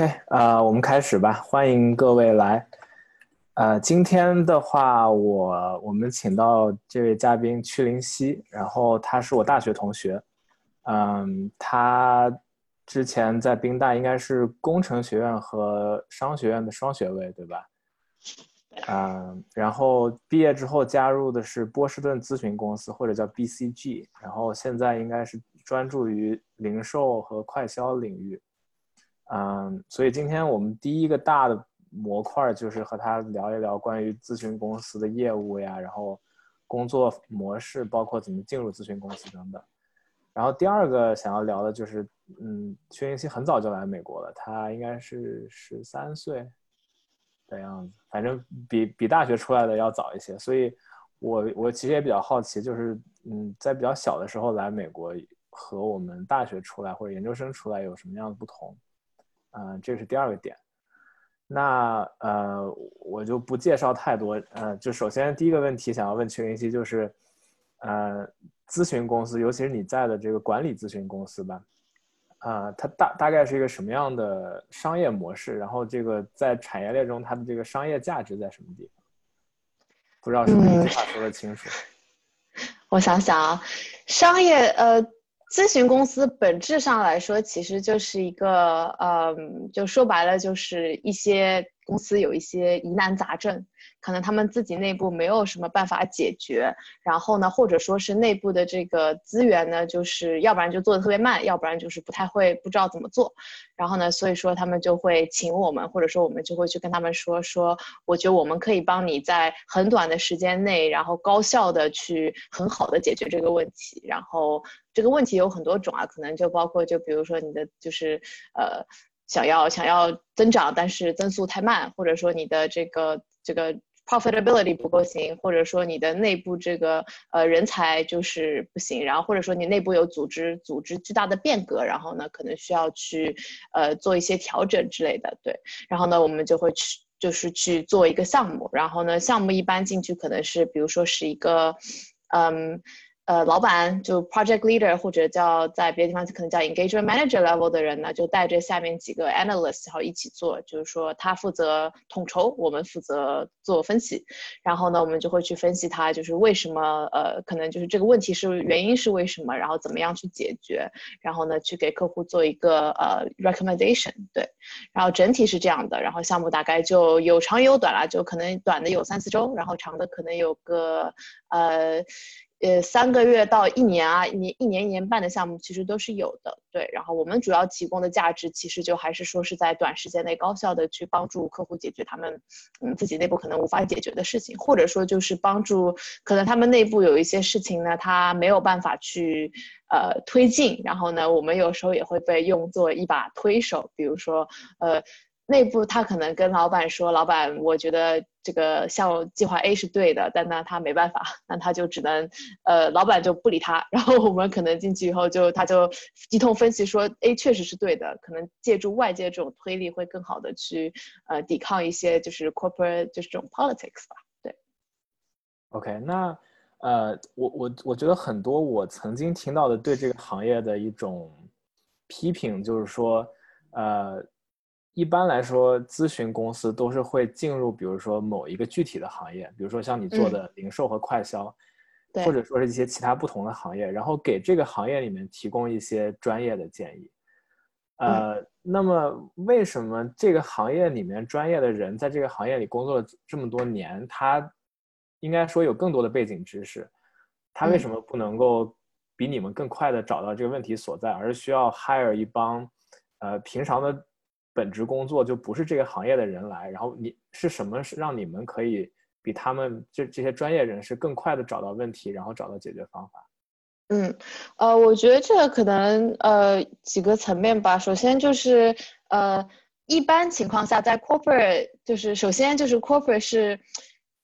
OK，啊，我们开始吧，欢迎各位来。呃，今天的话，我我们请到这位嘉宾屈林熙，然后他是我大学同学，嗯，他之前在宾大应该是工程学院和商学院的双学位，对吧？嗯，然后毕业之后加入的是波士顿咨询公司，或者叫 BCG，然后现在应该是专注于零售和快销领域。嗯，所以今天我们第一个大的模块就是和他聊一聊关于咨询公司的业务呀，然后工作模式，包括怎么进入咨询公司等等。然后第二个想要聊的就是，嗯，薛云熙很早就来美国了，他应该是十三岁的样子，反正比比大学出来的要早一些。所以，我我其实也比较好奇，就是嗯，在比较小的时候来美国和我们大学出来或者研究生出来有什么样的不同？嗯，这是第二个点。那呃，我就不介绍太多。呃，就首先第一个问题想要问曲云熙，就是，呃，咨询公司，尤其是你在的这个管理咨询公司吧，啊，它大大概是一个什么样的商业模式？然后这个在产业链中，它的这个商业价值在什么地方？不知道是不是一句话说的清楚？我想想啊，商业呃。咨询公司本质上来说，其实就是一个，嗯，就说白了，就是一些公司有一些疑难杂症。可能他们自己内部没有什么办法解决，然后呢，或者说是内部的这个资源呢，就是要不然就做的特别慢，要不然就是不太会，不知道怎么做。然后呢，所以说他们就会请我们，或者说我们就会去跟他们说说，我觉得我们可以帮你在很短的时间内，然后高效的去很好的解决这个问题。然后这个问题有很多种啊，可能就包括就比如说你的就是呃想要想要增长，但是增速太慢，或者说你的这个这个。Profitability 不够行，或者说你的内部这个呃人才就是不行，然后或者说你内部有组织组织巨大的变革，然后呢可能需要去呃做一些调整之类的，对，然后呢我们就会去就是去做一个项目，然后呢项目一般进去可能是比如说是一个嗯。呃，老板就 project leader 或者叫在别的地方可能叫 engagement manager level 的人呢，就带着下面几个 analyst 然后一起做，就是说他负责统筹，我们负责做分析，然后呢，我们就会去分析他就是为什么呃，可能就是这个问题是原因是为什么，然后怎么样去解决，然后呢去给客户做一个呃 recommendation，对，然后整体是这样的，然后项目大概就有长有短啦，就可能短的有三四周，然后长的可能有个呃。呃，三个月到一年啊，一年一年一年半的项目其实都是有的，对。然后我们主要提供的价值，其实就还是说是在短时间内高效的去帮助客户解决他们，嗯，自己内部可能无法解决的事情，或者说就是帮助可能他们内部有一些事情呢，他没有办法去呃推进，然后呢，我们有时候也会被用作一把推手，比如说呃。内部他可能跟老板说：“老板，我觉得这个项目计划 A 是对的，但呢他没办法，那他就只能，呃，老板就不理他。然后我们可能进去以后就他就一通分析说 A 确实是对的，可能借助外界这种推力会更好的去呃抵抗一些就是 corporate 就是这种 politics 吧。对。OK，那呃我我我觉得很多我曾经听到的对这个行业的一种批评就是说呃。一般来说，咨询公司都是会进入，比如说某一个具体的行业，比如说像你做的零售和快销，或者说是一些其他不同的行业，然后给这个行业里面提供一些专业的建议。呃，那么为什么这个行业里面专业的人在这个行业里工作了这么多年，他应该说有更多的背景知识，他为什么不能够比你们更快的找到这个问题所在，而需要 hire 一帮呃平常的？本职工作就不是这个行业的人来，然后你是什么是让你们可以比他们这这些专业人士更快的找到问题，然后找到解决方法？嗯，呃，我觉得这可能呃几个层面吧。首先就是呃一般情况下，在 corporate 就是首先就是 corporate 是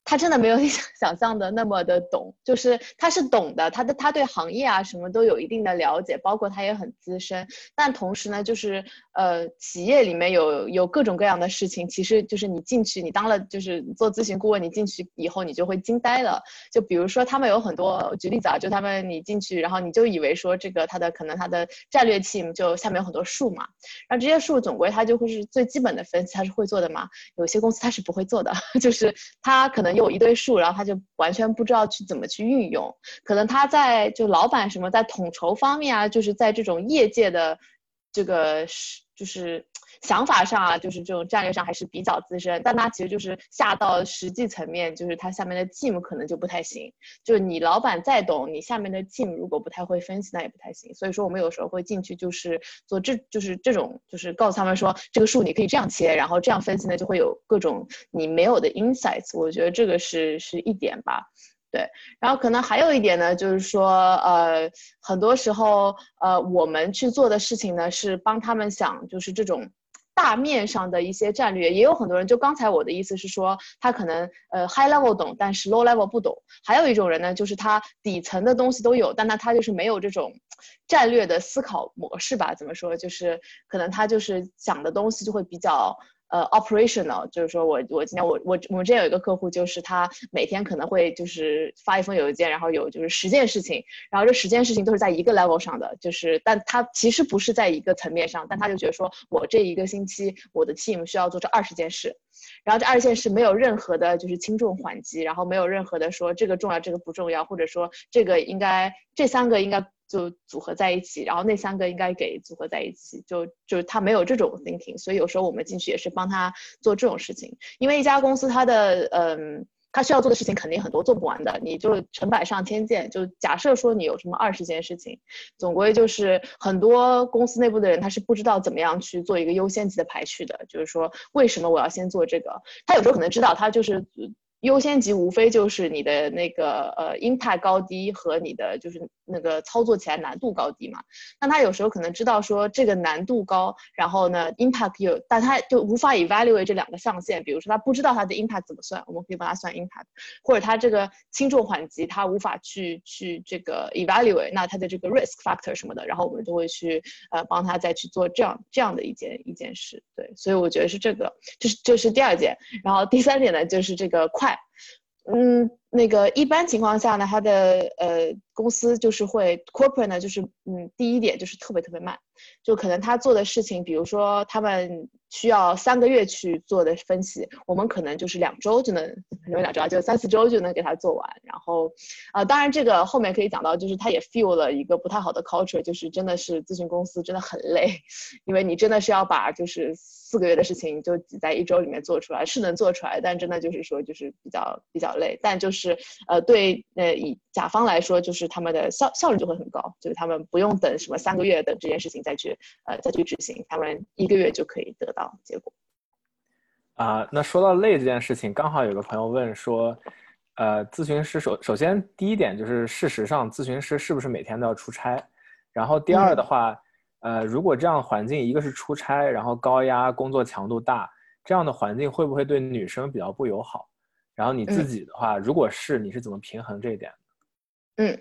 他真的没有你想想象的那么的懂，就是他是懂的，他的他对行业啊什么都有一定的了解，包括他也很资深。但同时呢，就是呃，企业里面有有各种各样的事情，其实就是你进去，你当了就是做咨询顾问，你进去以后你就会惊呆了。就比如说他们有很多，举例子啊，就他们你进去，然后你就以为说这个他的可能他的战略 team 就下面有很多数嘛，然后这些数总归他就会是最基本的分析，他是会做的嘛。有些公司他是不会做的，就是他可能。有一堆数，然后他就完全不知道去怎么去运用。可能他在就老板什么在统筹方面啊，就是在这种业界的这个是就是想法上啊，就是这种战略上还是比较资深。但他其实就是下到实际层面，就是他下面的 team 可能就不太行。就是你老板再懂，你下面的 team 如果不太会分析，那也不太行。所以说我们有时候会进去，就是做这就是这种，就是告诉他们说这个数你可以这样切，然后这样分析呢，就会有各种你没有的 insights。我觉得这个是是一点吧。对，然后可能还有一点呢，就是说，呃，很多时候，呃，我们去做的事情呢，是帮他们想，就是这种大面上的一些战略。也有很多人，就刚才我的意思是说，他可能呃 high level 懂，但是 low level 不懂。还有一种人呢，就是他底层的东西都有，但那他就是没有这种战略的思考模式吧？怎么说？就是可能他就是想的东西就会比较。呃，operational 就是说我我今天我我我们这有一个客户，就是他每天可能会就是发一封邮件，然后有就是十件事情，然后这十件事情都是在一个 level 上的，就是但他其实不是在一个层面上，但他就觉得说我这一个星期我的 team 需要做这二十件事，然后这二线是没有任何的就是轻重缓急，然后没有任何的说这个重要这个不重要，或者说这个应该这三个应该。就组合在一起，然后那三个应该给组合在一起，就就是他没有这种 thinking，所以有时候我们进去也是帮他做这种事情。因为一家公司它的嗯，他需要做的事情肯定很多，做不完的，你就成百上千件。就假设说你有什么二十件事情，总归就是很多公司内部的人他是不知道怎么样去做一个优先级的排序的。就是说为什么我要先做这个？他有时候可能知道，他就是。优先级无非就是你的那个呃 impact 高低和你的就是那个操作起来难度高低嘛。那他有时候可能知道说这个难度高，然后呢 impact 有，但他就无法 evaluate 这两个上限。比如说他不知道他的 impact 怎么算，我们可以帮他算 impact，或者他这个轻重缓急他无法去去这个 evaluate，那他的这个 risk factor 什么的，然后我们就会去呃帮他再去做这样这样的一件一件事。对，所以我觉得是这个，这是这是第二件。然后第三点呢，就是这个快。嗯，那个一般情况下呢，他的呃公司就是会 corporate 呢，就是嗯第一点就是特别特别慢，就可能他做的事情，比如说他们。需要三个月去做的分析，我们可能就是两周就能，可能两周啊，就三四周就能给他做完。然后，啊，当然这个后面可以讲到，就是他也 feel 了一个不太好的 culture，就是真的是咨询公司真的很累，因为你真的是要把就是四个月的事情就挤在一周里面做出来，是能做出来，但真的就是说就是比较比较累。但就是呃对呃以甲方来说，就是他们的效效率就会很高，就是他们不用等什么三个月等这件事情再去呃再去执行，他们一个月就可以得。到结果啊，那说到累这件事情，刚好有个朋友问说，呃，咨询师首首先第一点就是，事实上咨询师是不是每天都要出差？然后第二的话，呃，如果这样环境，一个是出差，然后高压，工作强度大，这样的环境会不会对女生比较不友好？然后你自己的话，如果是，你是怎么平衡这一点嗯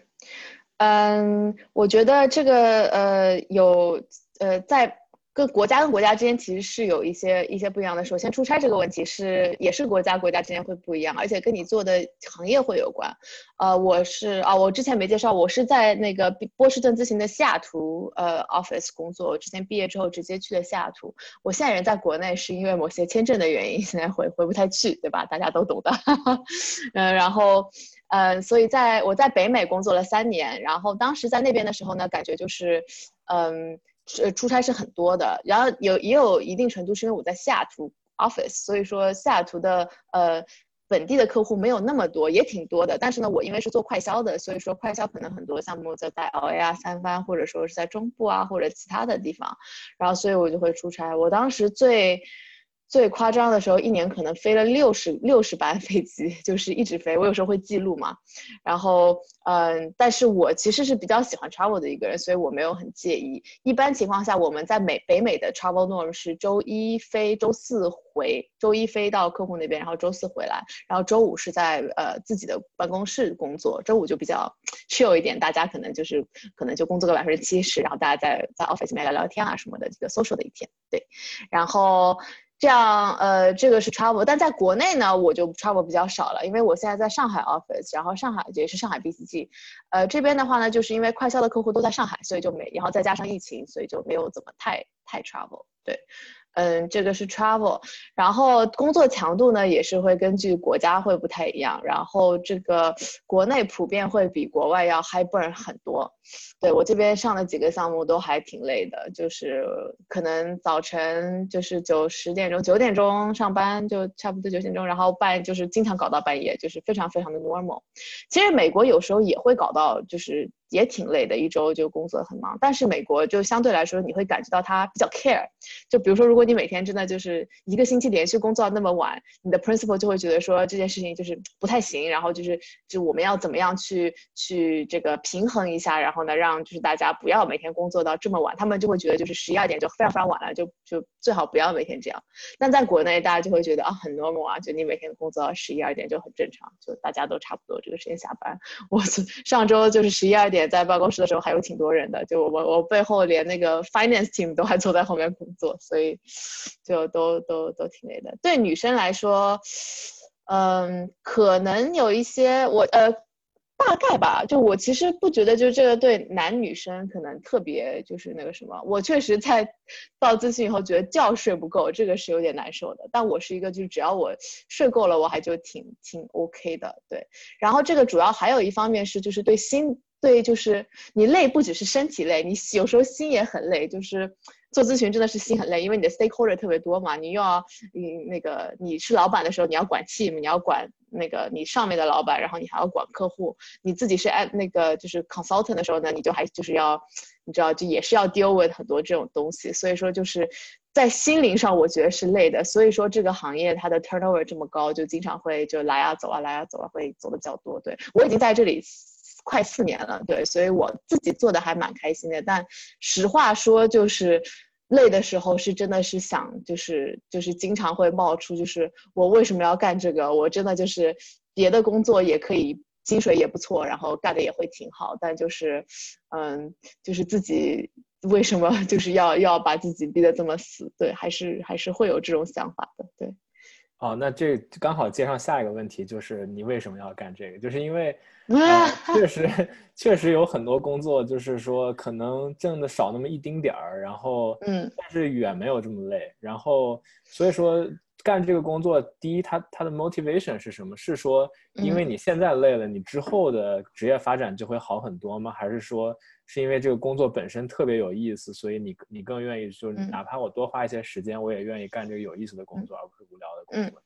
嗯，我觉得这个呃有呃在。各国家跟国家之间其实是有一些一些不一样的。首先，出差这个问题是也是国家国家之间会不一样，而且跟你做的行业会有关。呃，我是啊，我之前没介绍，我是在那个波士顿咨询的西雅图呃 office 工作。我之前毕业之后直接去了西雅图。我现在人在国内是因为某些签证的原因，现在回回不太去，对吧？大家都懂的。嗯，然后呃，所以在我在北美工作了三年，然后当时在那边的时候呢，感觉就是嗯。是出差是很多的，然后有也有一定程度是因为我在西雅图 office，所以说西雅图的呃本地的客户没有那么多，也挺多的。但是呢，我因为是做快销的，所以说快销可能很多项目在在 LA 啊、三藩，或者说是在中部啊或者其他的地方，然后所以我就会出差。我当时最最夸张的时候，一年可能飞了六十六十班飞机，就是一直飞。我有时候会记录嘛，然后嗯，但是我其实是比较喜欢 travel 的一个人，所以我没有很介意。一般情况下，我们在美北美的 travel norm 是周一飞，周四回，周一飞到客户那边，然后周四回来，然后周五是在呃自己的办公室工作，周五就比较 chill 一点，大家可能就是可能就工作个百分之七十，然后大家在在 office 里面聊聊天啊什么的，这个 social 的一天，对，然后。这样，呃，这个是 travel，但在国内呢，我就 travel 比较少了，因为我现在在上海 office，然后上海也是上海 BCG，呃，这边的话呢，就是因为快销的客户都在上海，所以就没，然后再加上疫情，所以就没有怎么太太 travel，对。嗯，这个是 travel，然后工作强度呢也是会根据国家会不太一样，然后这个国内普遍会比国外要 high burn 很多。对我这边上的几个项目都还挺累的，就是可能早晨就是九十点钟九点钟上班就差不多九点钟，然后半就是经常搞到半夜，就是非常非常的 normal。其实美国有时候也会搞到就是。也挺累的，一周就工作很忙。但是美国就相对来说，你会感觉到他比较 care。就比如说，如果你每天真的就是一个星期连续工作到那么晚，你的 principal 就会觉得说这件事情就是不太行。然后就是就我们要怎么样去去这个平衡一下，然后呢，让就是大家不要每天工作到这么晚。他们就会觉得就是十一二点就非常非常晚了，就就最好不要每天这样。但在国内，大家就会觉得啊很 normal 啊，就你每天工作到十一二点就很正常，就大家都差不多这个时间下班。我上周就是十一二点。在办公室的时候还有挺多人的，就我我背后连那个 finance team 都还坐在后面工作，所以就都都都挺累的。对女生来说，嗯，可能有一些我呃大概吧，就我其实不觉得就这个对男女生可能特别就是那个什么。我确实在到咨询以后觉得觉睡不够，这个是有点难受的。但我是一个就是只要我睡够了，我还就挺挺 OK 的。对，然后这个主要还有一方面是就是对心。对，就是你累，不只是身体累，你有时候心也很累。就是做咨询真的是心很累，因为你的 stakeholder 特别多嘛，你又要你那个你是老板的时候，你要管 team，你要管那个你上面的老板，然后你还要管客户。你自己是哎那个就是 consultant 的时候呢，你就还就是要你知道就也是要 deal with 很多这种东西。所以说就是在心灵上我觉得是累的。所以说这个行业它的 turnover 这么高，就经常会就来啊走啊来啊走啊会走的比较多。对我已经在这里。快四年了，对，所以我自己做的还蛮开心的。但实话说，就是累的时候是真的是想，就是就是经常会冒出，就是我为什么要干这个？我真的就是别的工作也可以，薪水也不错，然后干的也会挺好，但就是，嗯，就是自己为什么 就是要要把自己逼得这么死？对，还是还是会有这种想法的，对。哦，那这刚好接上下一个问题，就是你为什么要干这个？就是因为，呃、确实确实有很多工作，就是说可能挣的少那么一丁点儿，然后，嗯，但是远没有这么累，然后所以说干这个工作，第一，它它的 motivation 是什么？是说因为你现在累了，你之后的职业发展就会好很多吗？还是说？是因为这个工作本身特别有意思，所以你你更愿意就是哪怕我多花一些时间，我也愿意干这个有意思的工作，而不是无聊的工作。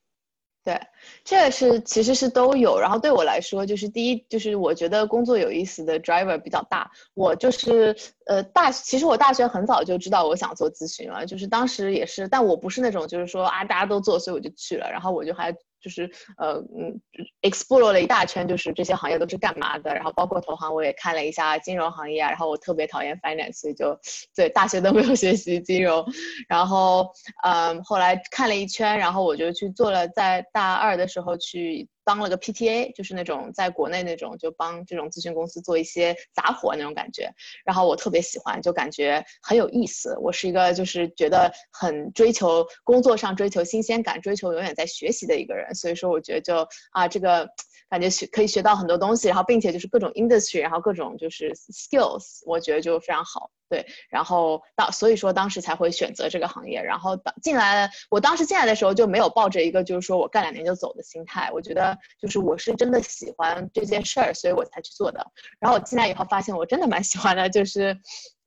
对，这个是其实是都有。然后对我来说，就是第一，就是我觉得工作有意思的 driver 比较大。我就是呃大，其实我大学很早就知道我想做咨询了，就是当时也是，但我不是那种就是说啊大家都做，所以我就去了。然后我就还。就是呃嗯，explore 了一大圈，就是这些行业都是干嘛的，然后包括投行我也看了一下金融行业啊，然后我特别讨厌 finance，所以就对大学都没有学习金融，然后嗯后来看了一圈，然后我就去做了，在大二的时候去。当了个 PTA，就是那种在国内那种，就帮这种咨询公司做一些杂活那种感觉。然后我特别喜欢，就感觉很有意思。我是一个就是觉得很追求工作上追求新鲜感，追求永远在学习的一个人。所以说，我觉得就啊这个。感觉学可以学到很多东西，然后并且就是各种 industry，然后各种就是 skills，我觉得就非常好。对，然后当所以说当时才会选择这个行业。然后进来，我当时进来的时候就没有抱着一个就是说我干两年就走的心态。我觉得就是我是真的喜欢这件事儿，所以我才去做的。然后我进来以后发现我真的蛮喜欢的，就是，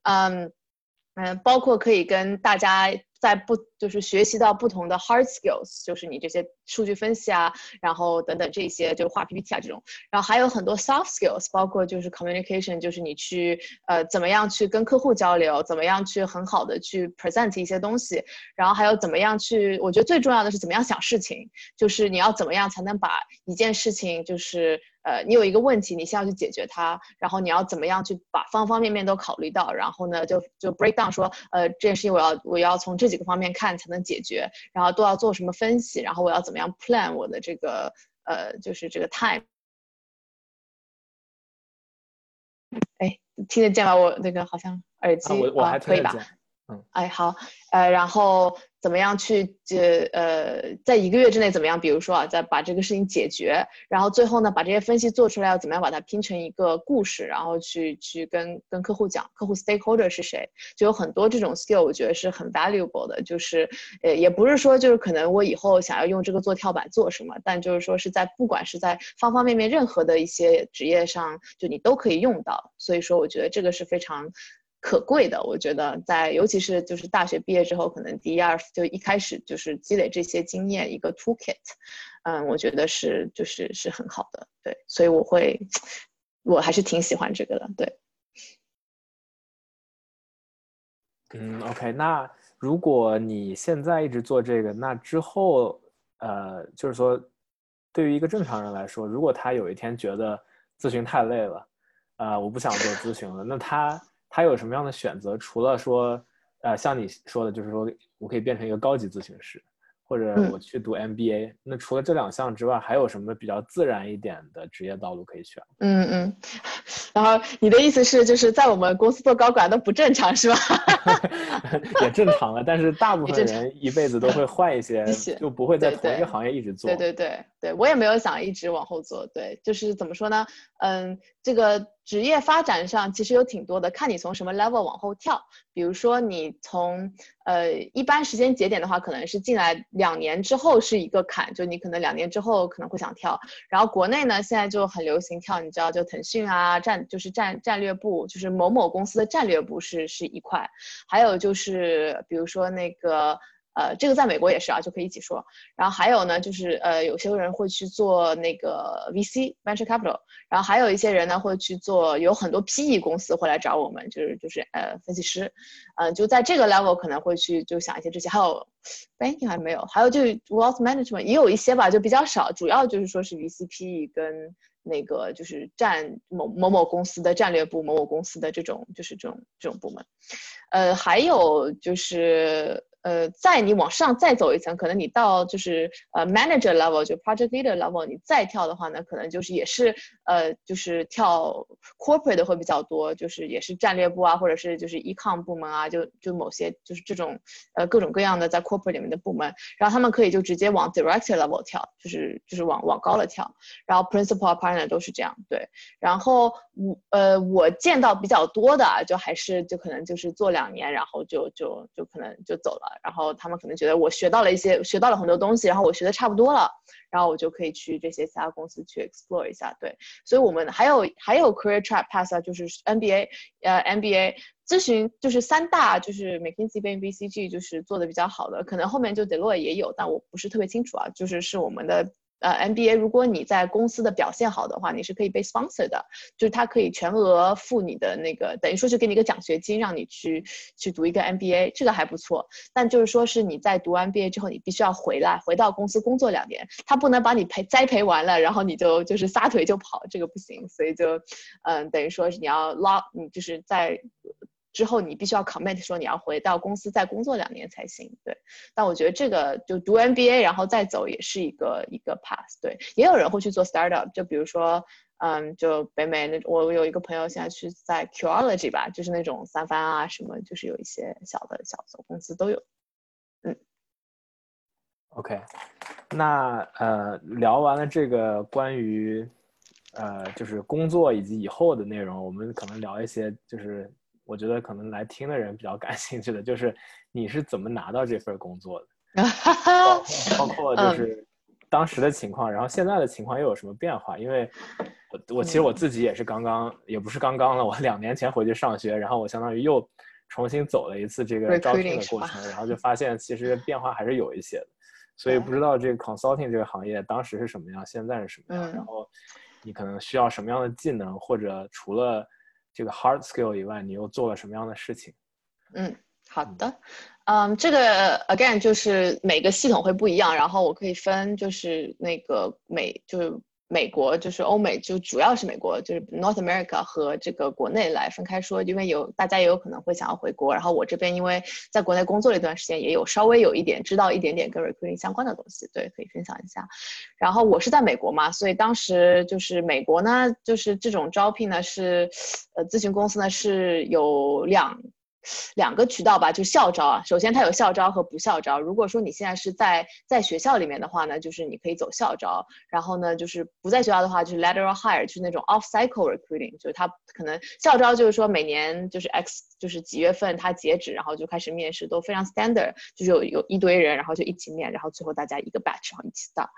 嗯。嗯，包括可以跟大家在不就是学习到不同的 hard skills，就是你这些数据分析啊，然后等等这些就画 PPT 啊这种，然后还有很多 soft skills，包括就是 communication，就是你去呃怎么样去跟客户交流，怎么样去很好的去 present 一些东西，然后还有怎么样去，我觉得最重要的是怎么样想事情，就是你要怎么样才能把一件事情就是。呃，你有一个问题，你先要去解决它，然后你要怎么样去把方方面面都考虑到，然后呢，就就 break down 说，呃，这件事情我要我要从这几个方面看才能解决，然后都要做什么分析，然后我要怎么样 plan 我的这个呃，就是这个 time。哎，听得见吗？我那个好像耳机啊，可以吧？嗯，哎，好，呃，然后。怎么样去解呃，在一个月之内怎么样？比如说啊，再把这个事情解决，然后最后呢，把这些分析做出来，要怎么样把它拼成一个故事，然后去去跟跟客户讲，客户 stakeholder 是谁？就有很多这种 skill，我觉得是很 valuable 的。就是呃，也不是说就是可能我以后想要用这个做跳板做什么，但就是说是在不管是在方方面面任何的一些职业上，就你都可以用到。所以说，我觉得这个是非常。可贵的，我觉得在尤其是就是大学毕业之后，可能第一二就一开始就是积累这些经验一个 toolkit，嗯，我觉得是就是是很好的，对，所以我会我还是挺喜欢这个的，对。嗯，OK，那如果你现在一直做这个，那之后呃，就是说对于一个正常人来说，如果他有一天觉得咨询太累了，啊，我不想做咨询了，那他。他有什么样的选择？除了说，呃，像你说的，就是说我可以变成一个高级咨询师，或者我去读 MBA。那除了这两项之外，还有什么比较自然一点的职业道路可以选？嗯嗯。然后你的意思是，就是在我们公司做高管都不正常是吧？也正常了，但是大部分人一辈子都会换一些，就不会在同一个行业一直做。对对对对，我也没有想一直往后做。对，就是怎么说呢？嗯，这个。职业发展上其实有挺多的，看你从什么 level 往后跳。比如说你从呃一般时间节点的话，可能是进来两年之后是一个坎，就你可能两年之后可能会想跳。然后国内呢现在就很流行跳，你知道就腾讯啊战就是战战略部，就是某某公司的战略部是是一块。还有就是比如说那个。呃，这个在美国也是啊，就可以一起说。然后还有呢，就是呃，有些人会去做那个 VC venture capital，然后还有一些人呢会去做，有很多 PE 公司会来找我们，就是就是呃分析师，嗯，就在这个 level 可能会去就想一些这些。还有 banking 还没有，还有就 wealth management 也有一些吧，就比较少，主要就是说是 VC PE 跟那个就是占某某某公司的战略部、某某公司的这种就是这种这种部门，呃，还有就是。呃，在你往上再走一层，可能你到就是呃 manager level，就 project leader level，你再跳的话呢，可能就是也是呃就是跳 corporate 的会比较多，就是也是战略部啊，或者是就是 econ 部门啊，就就某些就是这种呃各种各样的在 corporate 里面的部门，然后他们可以就直接往 director level 跳，就是就是往往高了跳，然后 principal partner 都是这样，对，然后我呃我见到比较多的就还是就可能就是做两年，然后就就就可能就走了。然后他们可能觉得我学到了一些，学到了很多东西，然后我学的差不多了，然后我就可以去这些其他公司去 explore 一下。对，所以我们还有还有 career track pass 啊，就是 MBA，呃，MBA 咨询就是三大，就是 McKinsey、b BCG 就是做的比较好的，可能后面就 Deloitte 也有，但我不是特别清楚啊，就是是我们的。呃，MBA，如果你在公司的表现好的话，你是可以被 sponsor 的，就是他可以全额付你的那个，等于说是给你一个奖学金，让你去去读一个 MBA，这个还不错。但就是说是你在读 MBA 之后，你必须要回来，回到公司工作两年，他不能把你培栽培完了，然后你就就是撒腿就跑，这个不行。所以就，嗯，等于说是你要拉，你就是在。之后你必须要 commit 说你要回到公司再工作两年才行，对。但我觉得这个就读 MBA 然后再走也是一个一个 pass，对。也有人会去做 startup，就比如说，嗯，就北美那我有一个朋友现在去在 Qology 吧，就是那种三番啊什么，就是有一些小的小的公司都有，嗯。OK，那呃聊完了这个关于呃就是工作以及以后的内容，我们可能聊一些就是。我觉得可能来听的人比较感兴趣的就是你是怎么拿到这份工作的，包括就是当时的情况，然后现在的情况又有什么变化？因为，我我其实我自己也是刚刚，也不是刚刚了，我两年前回去上学，然后我相当于又重新走了一次这个招聘的过程，然后就发现其实变化还是有一些的。所以不知道这个 consulting 这个行业当时是什么样，现在是什么样，然后你可能需要什么样的技能，或者除了这个 hard skill 以外，你又做了什么样的事情？嗯，好的，嗯，这个 again 就是每个系统会不一样，然后我可以分就是那个每就是。美国就是欧美，就主要是美国，就是 North America 和这个国内来分开说，因为有大家也有可能会想要回国，然后我这边因为在国内工作了一段时间，也有稍微有一点知道一点点跟 recruiting 相关的东西，对，可以分享一下。然后我是在美国嘛，所以当时就是美国呢，就是这种招聘呢是，呃，咨询公司呢是有两。两个渠道吧，就校招啊。首先，它有校招和不校招。如果说你现在是在在学校里面的话呢，就是你可以走校招。然后呢，就是不在学校的话，就是 lateral hire，就是那种 off cycle recruiting，就是它可能校招就是说每年就是 x 就是几月份它截止，然后就开始面试，都非常 standard，就是有有一堆人，然后就一起面，然后最后大家一个 batch 然后一起到。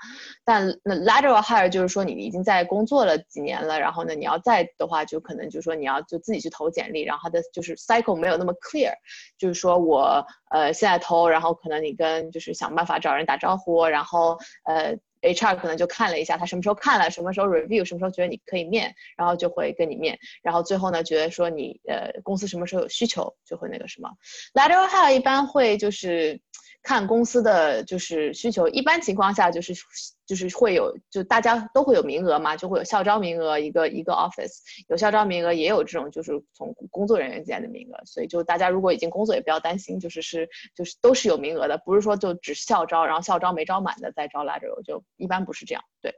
但那 lateral hire 就是说你已经在工作了几年了，然后呢你要在的话，就可能就是说你要就自己去投简历，然后它的就是 cycle 没有那么。clear，就是说我呃现在投，然后可能你跟就是想办法找人打招呼，然后呃 HR 可能就看了一下他什么时候看了，什么时候 review，什么时候觉得你可以面，然后就会跟你面，然后最后呢觉得说你呃公司什么时候有需求就会那个什么。Lateral hire 一般会就是看公司的就是需求，一般情况下就是。就是会有，就大家都会有名额嘛，就会有校招名额，一个一个 office 有校招名额，也有这种就是从工作人员进来的名额，所以就大家如果已经工作也不要担心，就是是就是都是有名额的，不是说就只校招，然后校招没招满的再招来着，就一般不是这样，对。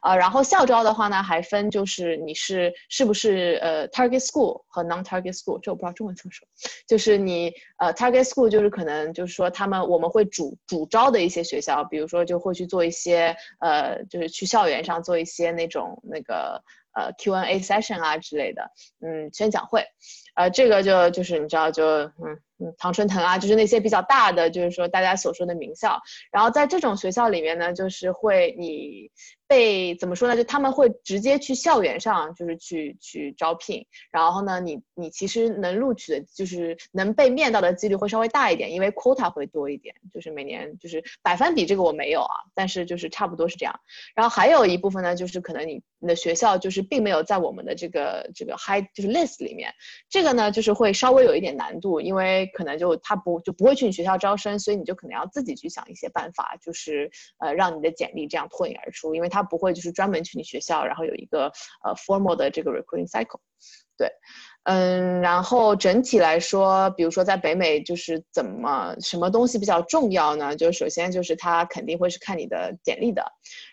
啊，然后校招的话呢，还分就是你是是不是呃 target school 和 non target school，这我不知道中文怎么说，就是你呃 target school 就是可能就是说他们我们会主主招的一些学校，比如说就会去做一些呃就是去校园上做一些那种那个呃 Q&A session 啊之类的，嗯，宣讲会，呃，这个就就是你知道就嗯。嗯，唐春藤啊，就是那些比较大的，就是说大家所说的名校。然后在这种学校里面呢，就是会你被怎么说呢？就他们会直接去校园上，就是去去招聘。然后呢，你你其实能录取的，就是能被面到的几率会稍微大一点，因为 quota 会多一点。就是每年就是百分比这个我没有啊，但是就是差不多是这样。然后还有一部分呢，就是可能你你的学校就是并没有在我们的这个这个 high 就是 list 里面，这个呢就是会稍微有一点难度，因为。可能就他不就不会去你学校招生，所以你就可能要自己去想一些办法，就是呃让你的简历这样脱颖而出，因为他他不会就是专门去你学校，然后有一个呃 formal 的这个 recruiting cycle，对。嗯，然后整体来说，比如说在北美，就是怎么什么东西比较重要呢？就首先就是他肯定会是看你的简历的，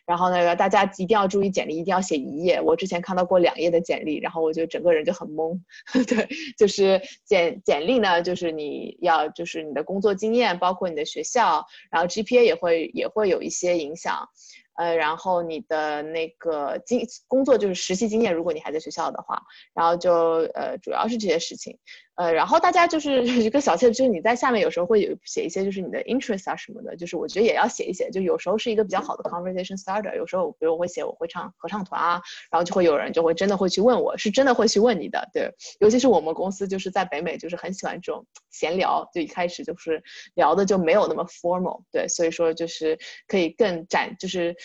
然后那个大家一定要注意简历一定要写一页。我之前看到过两页的简历，然后我就整个人就很懵。对，就是简简历呢，就是你要就是你的工作经验，包括你的学校，然后 GPA 也会也会有一些影响。呃，然后你的那个经工作就是实习经验，如果你还在学校的话，然后就呃，主要是这些事情。呃，然后大家就是 一个小切，就是你在下面有时候会有写一些，就是你的 interest 啊什么的，就是我觉得也要写一写，就有时候是一个比较好的 conversation starter。有时候比如我会写我会唱合唱团啊，然后就会有人就会真的会去问我，是真的会去问你的，对。尤其是我们公司就是在北美，就是很喜欢这种闲聊，就一开始就是聊的就没有那么 formal，对，所以说就是可以更展，就是。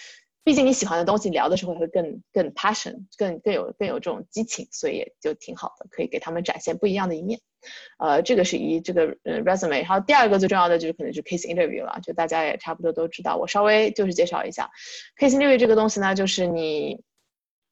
毕竟你喜欢的东西，聊的时候会更更 passion，更更有更有这种激情，所以也就挺好的，可以给他们展现不一样的一面。呃，这个是一这个呃 resume，然后第二个最重要的就是可能就 case interview 了，就大家也差不多都知道，我稍微就是介绍一下 case interview 这个东西呢，就是你，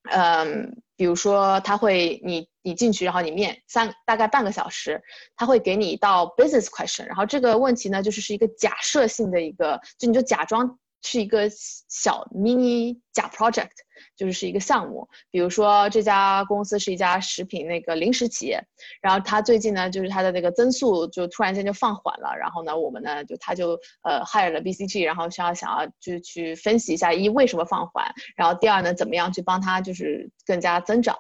嗯，比如说他会你你进去，然后你面三大概半个小时，他会给你一道 business question，然后这个问题呢就是是一个假设性的一个，就你就假装。是一个小 mini 假 project，就是是一个项目。比如说这家公司是一家食品那个零食企业，然后它最近呢，就是它的那个增速就突然间就放缓了。然后呢，我们呢就他就呃 hire 了 BCG，然后需要想要就去分析一下一为什么放缓，然后第二呢怎么样去帮他就是更加增长。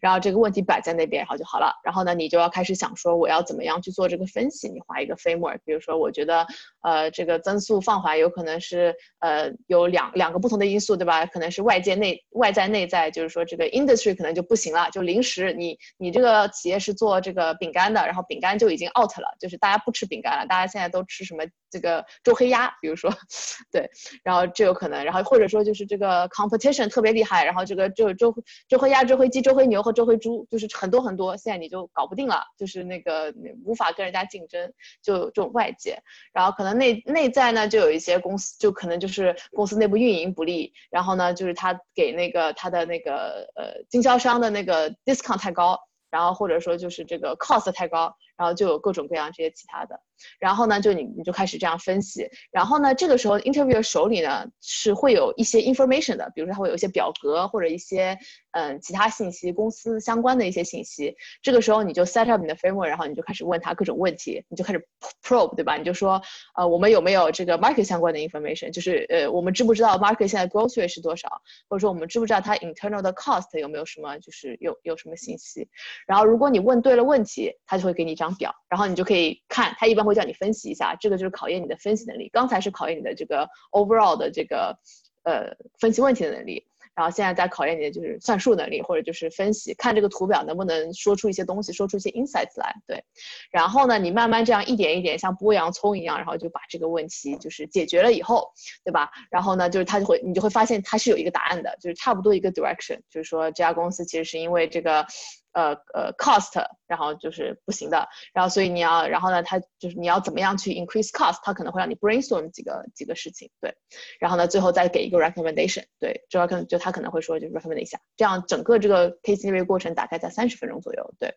然后这个问题摆在那边，然后就好了。然后呢，你就要开始想说我要怎么样去做这个分析，你画一个 framework。比如说，我觉得呃这个增速放缓有可能是呃有两两个不同的因素，对吧？可能是外界内外在内在，就是说这个 industry 可能就不行了，就临时你你这个企业是做这个饼干的，然后饼干就已经 out 了，就是大家不吃饼干了，大家现在都吃什么这个周黑鸭，比如说，对，然后这有可能，然后或者说就是这个 competition 特别厉害，然后这个就周周黑鸭、周黑鸡、周黑牛和周黑猪，就是很多很多，现在你就搞不定了，就是那个无法跟人家竞争，就这种外界，然后可能内内在呢就有一些公司，就可能就是公司内部运营不利，然后呢就是他给那个他的那个呃经销商的那个 discount 太高。然后或者说就是这个 cost 太高，然后就有各种各样这些其他的，然后呢就你你就开始这样分析，然后呢这个时候 interviewer 手里呢是会有一些 information 的，比如说他会有一些表格或者一些嗯其他信息，公司相关的一些信息，这个时候你就 set up 你的 framework，然后你就开始问他各种问题，你就开始 probe 对吧？你就说呃我们有没有这个 market 相关的 information，就是呃我们知不知道 market 现在 growth rate 是多少，或者说我们知不知道它 internal 的 cost 有没有什么就是有有什么信息？然后，如果你问对了问题，他就会给你一张表，然后你就可以看。他一般会叫你分析一下，这个就是考验你的分析能力。刚才是考验你的这个 overall 的这个呃分析问题的能力，然后现在在考验你的就是算术能力，或者就是分析，看这个图表能不能说出一些东西，说出一些 insights 来。对，然后呢，你慢慢这样一点一点像剥洋葱一样，然后就把这个问题就是解决了以后，对吧？然后呢，就是他就会你就会发现它是有一个答案的，就是差不多一个 direction，就是说这家公司其实是因为这个。呃呃，cost，然后就是不行的，然后所以你要，然后呢，他就是你要怎么样去 increase cost，他可能会让你 brainstorm 几个几个事情，对，然后呢，最后再给一个 recommendation，对，主要可能就他可能会说就是 recommend 一下，这样整个这个 case review 过程大概在三十分钟左右，对，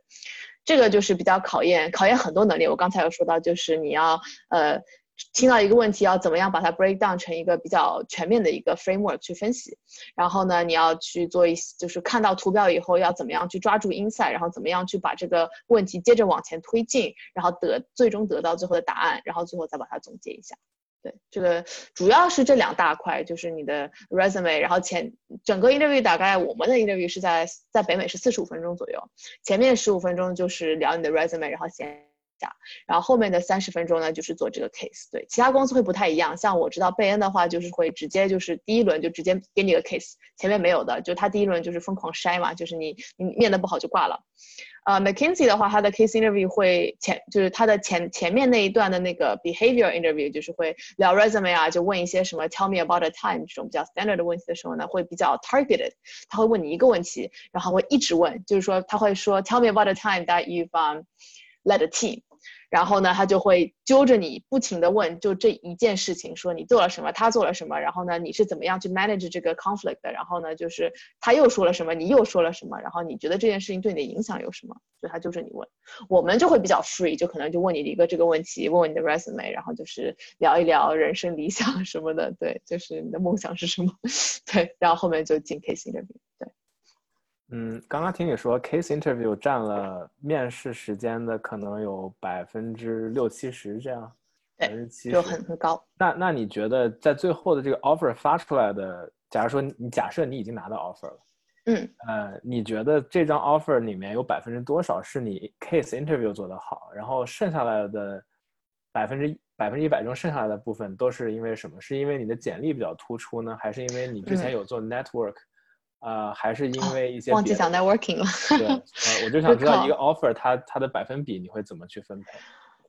这个就是比较考验考验很多能力，我刚才有说到就是你要呃。听到一个问题，要怎么样把它 break down 成一个比较全面的一个 framework 去分析？然后呢，你要去做一些，就是看到图表以后要怎么样去抓住 insight，然后怎么样去把这个问题接着往前推进，然后得最终得到最后的答案，然后最后再把它总结一下。对，这个主要是这两大块，就是你的 resume，然后前整个 interview 大概我们的 interview 是在在北美是四十五分钟左右，前面十五分钟就是聊你的 resume，然后先。然后后面的三十分钟呢，就是做这个 case。对，其他公司会不太一样。像我知道贝恩的话，就是会直接就是第一轮就直接给你个 case，前面没有的，就他第一轮就是疯狂筛嘛，就是你你面的不好就挂了。呃，McKinsey 的话，他的 case interview 会前就是他的前前面那一段的那个 behavior interview，就是会聊 resume 啊，就问一些什么 tell me about a time 这种比较 standard 的问题的时候呢，会比较 targeted。他会问你一个问题，然后会一直问，就是说他会说 tell me about a time that you've um led a team。然后呢，他就会揪着你不停的问，就这一件事情，说你做了什么，他做了什么，然后呢，你是怎么样去 manage 这个 conflict 的？然后呢，就是他又说了什么，你又说了什么，然后你觉得这件事情对你的影响有什么？所以他揪着你问。我们就会比较 free，就可能就问你一个这个问题，问问你的 resume，然后就是聊一聊人生理想什么的，对，就是你的梦想是什么，对，然后后面就进 case interview，对。嗯，刚刚听你说 case interview 占了面试时间的可能有百分之六七十这样，百分之七就很很高。那那你觉得在最后的这个 offer 发出来的，假如说你假设你已经拿到 offer 了，嗯，呃，你觉得这张 offer 里面有百分之多少是你 case interview 做得好，然后剩下来的百分之百分之一百中剩下来的部分都是因为什么？是因为你的简历比较突出呢，还是因为你之前有做 network？呃，还是因为一些忘记讲 networking 了。对，呃，我就想知道一个 offer 它它的百分比你会怎么去分配？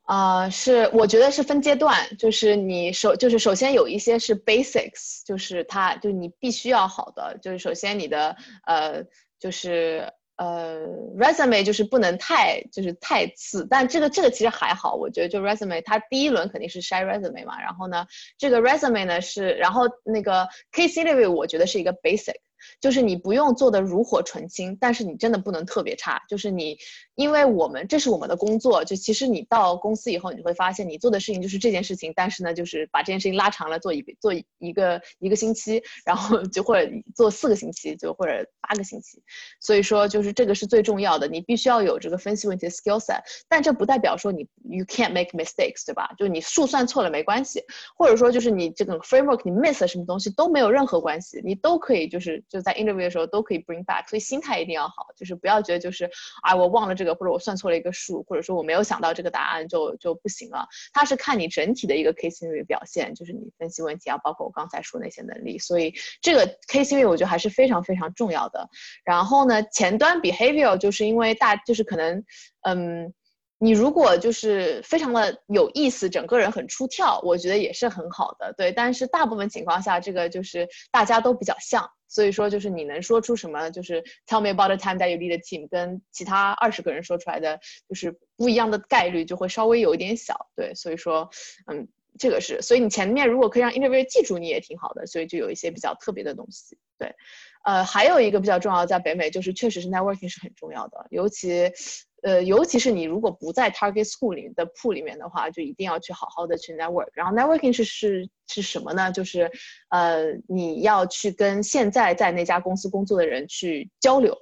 啊，是我觉得是分阶段，就是你首就是首先有一些是 basics，就是它就你必须要好的，就是首先你的呃就是呃 resume 就是不能太就是太次，但这个这个其实还好，我觉得就 resume 它第一轮肯定是筛 resume 嘛，然后呢这个 resume 呢是然后那个 case interview 我觉得是一个 basic。就是你不用做的炉火纯青，但是你真的不能特别差。就是你，因为我们这是我们的工作，就其实你到公司以后，你会发现你做的事情就是这件事情，但是呢，就是把这件事情拉长了做一做一个一个星期，然后就或者做四个星期，就或者八个星期。所以说，就是这个是最重要的，你必须要有这个分析问题的 skill set。但这不代表说你 you can't make mistakes，对吧？就你数算错了没关系，或者说就是你这个 framework 你 miss 了什么东西都没有任何关系，你都可以就是。就在 interview 的时候都可以 bring back，所以心态一定要好，就是不要觉得就是啊我忘了这个，或者我算错了一个数，或者说我没有想到这个答案就就不行了。它是看你整体的一个 KCV 表现，就是你分析问题啊，包括我刚才说那些能力。所以这个 KCV 我觉得还是非常非常重要的。然后呢，前端 behavior 就是因为大就是可能嗯。你如果就是非常的有意思，整个人很出跳，我觉得也是很好的，对。但是大部分情况下，这个就是大家都比较像，所以说就是你能说出什么，就是 tell me about the time that you lead a team，跟其他二十个人说出来的就是不一样的概率就会稍微有一点小，对。所以说，嗯，这个是，所以你前面如果可以让 interview 记住你也挺好的，所以就有一些比较特别的东西，对。呃，还有一个比较重要，在北美就是确实是 networking 是很重要的，尤其。呃，尤其是你如果不在 target school 里的 pool 里面的话，就一定要去好好的去 network。然后 networking 是是是什么呢？就是，呃，你要去跟现在在那家公司工作的人去交流。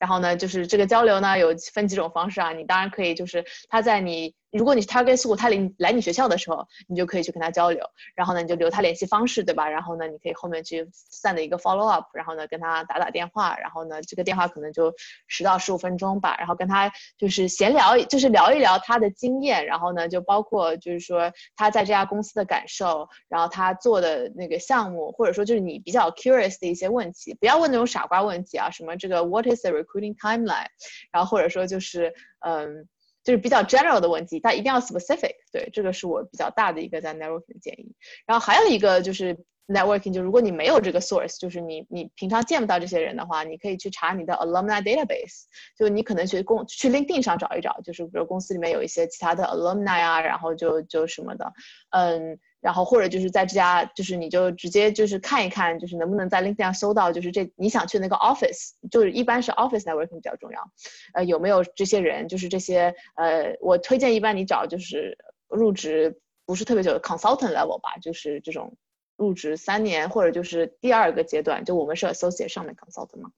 然后呢，就是这个交流呢，有分几种方式啊。你当然可以，就是他在你。如果你是 target school，他来来你学校的时候，你就可以去跟他交流，然后呢，你就留他联系方式，对吧？然后呢，你可以后面去 send 一个 follow up，然后呢，跟他打打电话，然后呢，这个电话可能就十到十五分钟吧，然后跟他就是闲聊，就是聊一聊他的经验，然后呢，就包括就是说他在这家公司的感受，然后他做的那个项目，或者说就是你比较 curious 的一些问题，不要问那种傻瓜问题啊，什么这个 what is the recruiting timeline，然后或者说就是嗯。就是比较 general 的问题，但一定要 specific。对，这个是我比较大的一个在 networking 的建议。然后还有一个就是 networking，就如果你没有这个 source，就是你你平常见不到这些人的话，你可以去查你的 alumni database。就你可能去公去 LinkedIn 上找一找，就是比如公司里面有一些其他的 alumni 啊，然后就就什么的，嗯。然后或者就是在这家，就是你就直接就是看一看，就是能不能在 LinkedIn 上搜到，就是这你想去那个 office，就是一般是 office networking 比较重要，呃，有没有这些人，就是这些，呃，我推荐一般你找就是入职不是特别久的 consultant level 吧，就是这种入职三年或者就是第二个阶段，就我们是 associate 上面 consultant 嘛。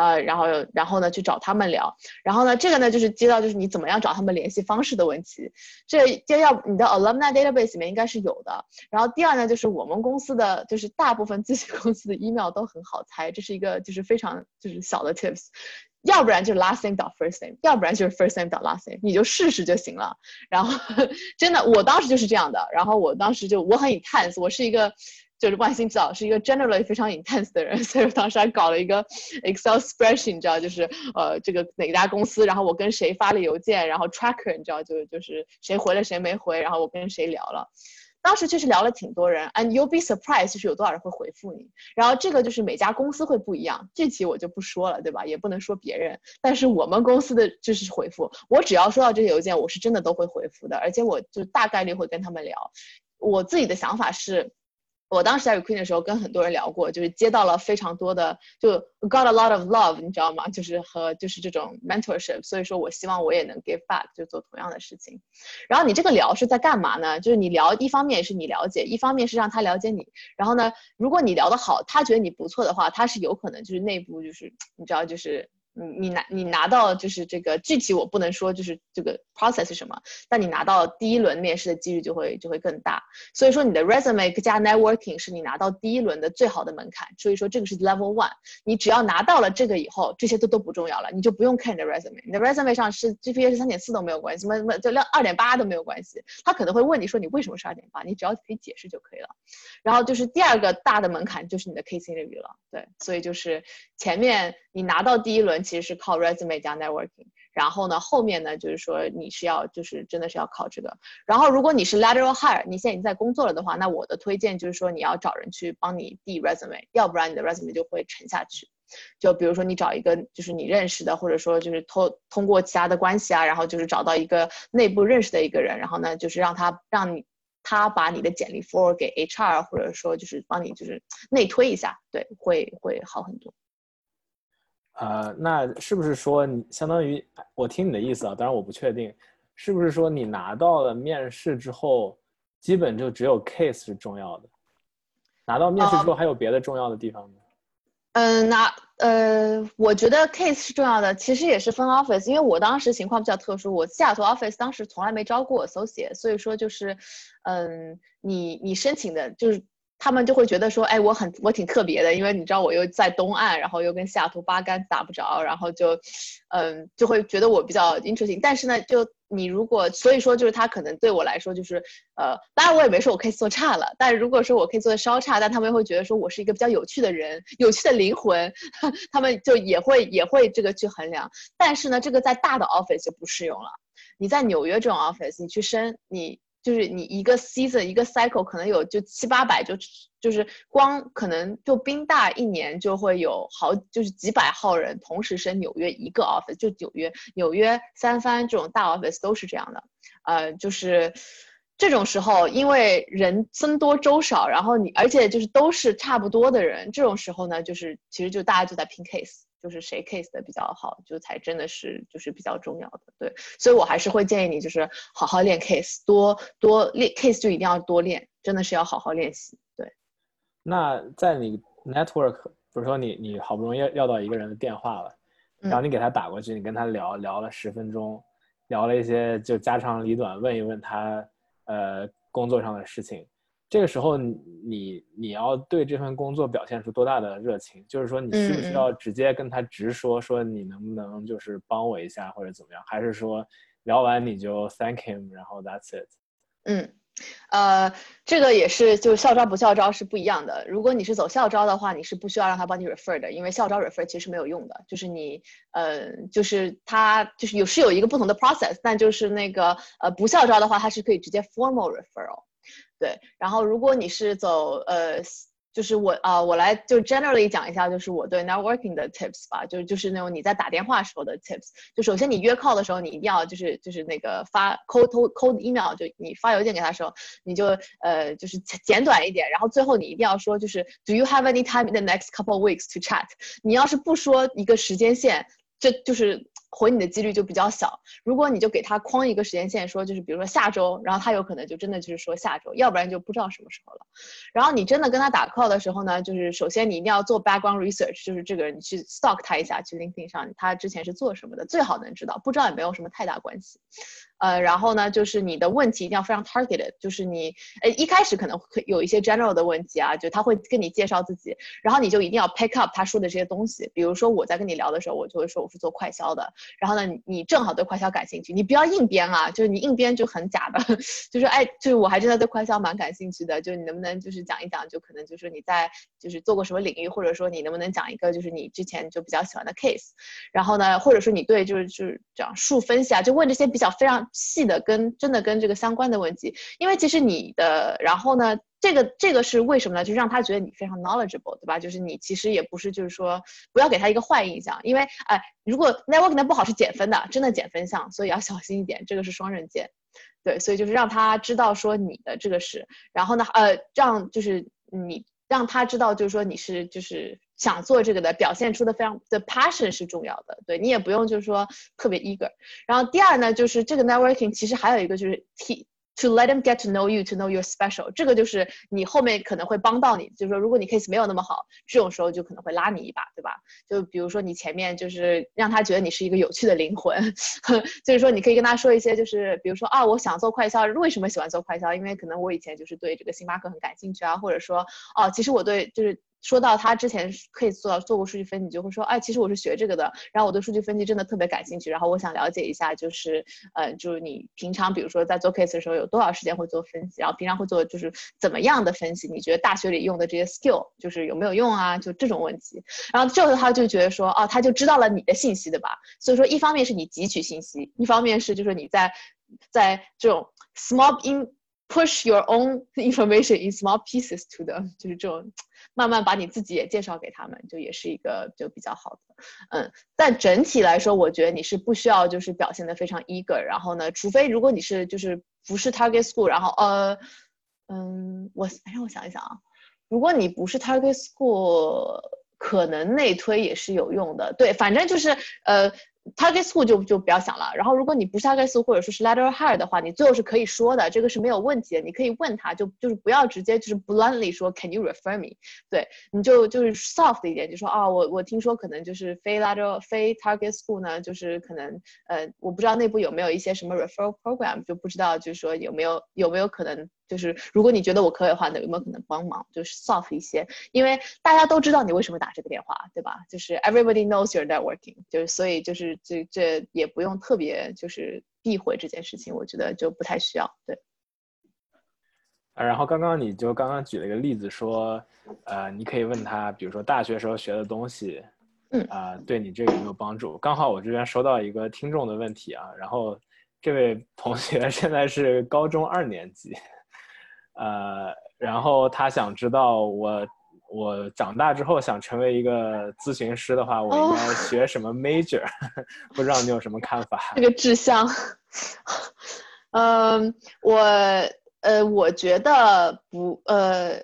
呃，然后，然后呢，去找他们聊。然后呢，这个呢，就是接到就是你怎么样找他们联系方式的问题。这这要你的 alumni database 里面应该是有的。然后第二呢，就是我们公司的就是大部分咨询 公司的 email 都很好猜，这是一个就是非常就是小的 tips。要不然就是 last name 到 first name，要不然就是 first name 到 last name，你就试试就行了。然后 真的，我当时就是这样的。然后我当时就我很探索我是一个。就是万星知道是一个 generally 非常 intense 的人，所以当时还搞了一个 Excel spreadsheet，你知道，就是呃这个哪家公司，然后我跟谁发了邮件，然后 tracker，你知道，就就是谁回了谁没回，然后我跟谁聊了。当时确实聊了挺多人，and you'll be surprised，就是有多少人会回复你。然后这个就是每家公司会不一样，具体我就不说了，对吧？也不能说别人，但是我们公司的就是回复，我只要收到这些邮件，我是真的都会回复的，而且我就大概率会跟他们聊。我自己的想法是。我当时在 recruiting 的时候跟很多人聊过，就是接到了非常多的，就 got a lot of love，你知道吗？就是和就是这种 mentorship，所以说我希望我也能 give back，就做同样的事情。然后你这个聊是在干嘛呢？就是你聊一方面是你了解，一方面是让他了解你。然后呢，如果你聊得好，他觉得你不错的话，他是有可能就是内部就是你知道就是。你你拿你拿到就是这个具体我不能说就是这个 process 是什么，但你拿到第一轮面试的几率就会就会更大。所以说你的 resume 加 networking 是你拿到第一轮的最好的门槛。所以说这个是 level one。你只要拿到了这个以后，这些都都不重要了，你就不用看你的 resume。你的 resume 上是 GPA 是三点四都没有关系，什么什么就两二点八都没有关系。他可能会问你说你为什么是二点八，你只要可以解释就可以了。然后就是第二个大的门槛就是你的 case interview 了。对，所以就是前面你拿到第一轮。其实是靠 resume 加 networking，然后呢，后面呢就是说你是要就是真的是要靠这个。然后如果你是 lateral hire，你现在已经在工作了的话，那我的推荐就是说你要找人去帮你递 resume，要不然你的 resume 就会沉下去。就比如说你找一个就是你认识的，或者说就是通通过其他的关系啊，然后就是找到一个内部认识的一个人，然后呢就是让他让你他把你的简历 forward 给 HR，或者说就是帮你就是内推一下，对，会会好很多。呃，那是不是说你相当于我听你的意思啊？当然我不确定，是不是说你拿到了面试之后，基本就只有 case 是重要的？拿到面试之后还有别的重要的地方吗？嗯，那呃，我觉得 case 是重要的，其实也是分 office，因为我当时情况比较特殊，我西雅图 office 当时从来没招过 associate，所以说就是，嗯，你你申请的就是。他们就会觉得说，哎，我很我挺特别的，因为你知道我又在东岸，然后又跟西雅图八竿子打不着，然后就，嗯，就会觉得我比较 interesting。但是呢，就你如果所以说就是他可能对我来说就是，呃，当然我也没说我可以做差了，但如果说我可以做的稍差，但他们又会觉得说我是一个比较有趣的人，有趣的灵魂，他们就也会也会这个去衡量。但是呢，这个在大的 office 就不适用了。你在纽约这种 office，你去申你。就是你一个 season 一个 cycle 可能有就七八百，就就是光可能就宾大一年就会有好就是几百号人同时升纽约一个 office，就纽约纽约三番这种大 office 都是这样的，呃，就是这种时候因为人僧多粥少，然后你而且就是都是差不多的人，这种时候呢，就是其实就大家就在拼 case。就是谁 case 的比较好，就才真的是就是比较重要的，对，所以我还是会建议你就是好好练 case，多多练 case 就一定要多练，真的是要好好练习，对。那在你 network，比如说你你好不容易要到一个人的电话了，然后你给他打过去，你跟他聊聊了十分钟，聊了一些就家长里短，问一问他呃工作上的事情。这个时候，你你要对这份工作表现出多大的热情？就是说，你需不需要直接跟他直说，说你能不能就是帮我一下或者怎么样？还是说聊完你就 thank him，然后 that's it？嗯，呃，这个也是，就是校招不校招是不一样的。如果你是走校招的话，你是不需要让他帮你 refer 的，因为校招 refer 其实没有用的。就是你，呃，就是他就是有是有一个不同的 process，但就是那个呃不校招的话，他是可以直接 formal referral。对，然后如果你是走呃，就是我啊，我来就 generally 讲一下，就是我对 networking 的 tips 吧，就是就是那种你在打电话时候的 tips。就首先你约 call 的时候，你一定要就是就是那个发 cold cold email，就你发邮件给他的时候，你就呃就是简短一点，然后最后你一定要说就是 Do you have any time in the next couple weeks to chat？你要是不说一个时间线，这就是。回你的几率就比较小。如果你就给他框一个时间线，说就是比如说下周，然后他有可能就真的就是说下周，要不然就不知道什么时候了。然后你真的跟他打 call 的时候呢，就是首先你一定要做 background research，就是这个人你去 stalk 他一下，去 LinkedIn 上他之前是做什么的，最好能知道，不知道也没有什么太大关系。呃，然后呢，就是你的问题一定要非常 targeted，就是你，呃，一开始可能会有一些 general 的问题啊，就他会跟你介绍自己，然后你就一定要 pick up 他说的这些东西。比如说我在跟你聊的时候，我就会说我是做快销的，然后呢，你正好对快销感兴趣，你不要硬编啊，就是你硬编就很假的，就是哎，就是我还真的对快销蛮感兴趣的，就你能不能就是讲一讲，就可能就是你在就是做过什么领域，或者说你能不能讲一个就是你之前就比较喜欢的 case，然后呢，或者说你对就是就是讲数分析啊，就问这些比较非常。细的跟真的跟这个相关的问题，因为其实你的，然后呢，这个这个是为什么呢？就让他觉得你非常 knowledgeable，对吧？就是你其实也不是，就是说不要给他一个坏印象，因为哎，如果 networking 不好是减分的，真的减分项，所以要小心一点，这个是双刃剑，对，所以就是让他知道说你的这个是，然后呢，呃，让就是你让他知道，就是说你是就是。想做这个的，表现出的非常的 passion 是重要的，对你也不用就是说特别 eager。然后第二呢，就是这个 networking 其实还有一个就是 t to let them get to know you to know you're special。这个就是你后面可能会帮到你，就是说如果你 case 没有那么好，这种时候就可能会拉你一把，对吧？就比如说你前面就是让他觉得你是一个有趣的灵魂，就是说你可以跟他说一些，就是比如说啊，我想做快销，为什么喜欢做快销？因为可能我以前就是对这个星巴克很感兴趣啊，或者说哦，其实我对就是。说到他之前可以做到做过数据分析，就会说，哎，其实我是学这个的，然后我对数据分析真的特别感兴趣，然后我想了解一下，就是，呃，就是你平常比如说在做 case 的时候有多少时间会做分析，然后平常会做就是怎么样的分析？你觉得大学里用的这些 skill 就是有没有用啊？就这种问题，然后这时候他就觉得说，哦，他就知道了你的信息，对吧？所以说一方面是你汲取信息，一方面是就是你在在这种 small in push your own information in small pieces to them，就是这种。慢慢把你自己也介绍给他们，就也是一个就比较好的，嗯。但整体来说，我觉得你是不需要就是表现的非常 eager，然后呢，除非如果你是就是不是 target school，然后呃，嗯，我让我想一想啊，如果你不是 target school，可能内推也是有用的。对，反正就是呃。Target school 就就不要想了。然后，如果你不是 Target school 或者说是 later hire 的话，你最后是可以说的，这个是没有问题的。你可以问他，就就是不要直接就是 bluntly 说 Can you refer me？对，你就就是 soft 一点，就说啊，我我听说可能就是非 later 非 Target school 呢，就是可能呃，我不知道内部有没有一些什么 referral program，就不知道就是说有没有有没有可能。就是如果你觉得我可以的话，那有没有可能帮忙，就是 soft 一些？因为大家都知道你为什么打这个电话，对吧？就是 everybody knows you're networking，就是所以就是这这也不用特别就是避讳这件事情，我觉得就不太需要。对。啊，然后刚刚你就刚刚举了一个例子说，呃，你可以问他，比如说大学时候学的东西，嗯，啊，对你这个有没有帮助？刚好我这边收到一个听众的问题啊，然后这位同学现在是高中二年级，呃，然后他想知道我我长大之后想成为一个咨询师的话，我应该学什么 major？不知道你有什么看法？这个志向，嗯，我。呃，我觉得不，呃，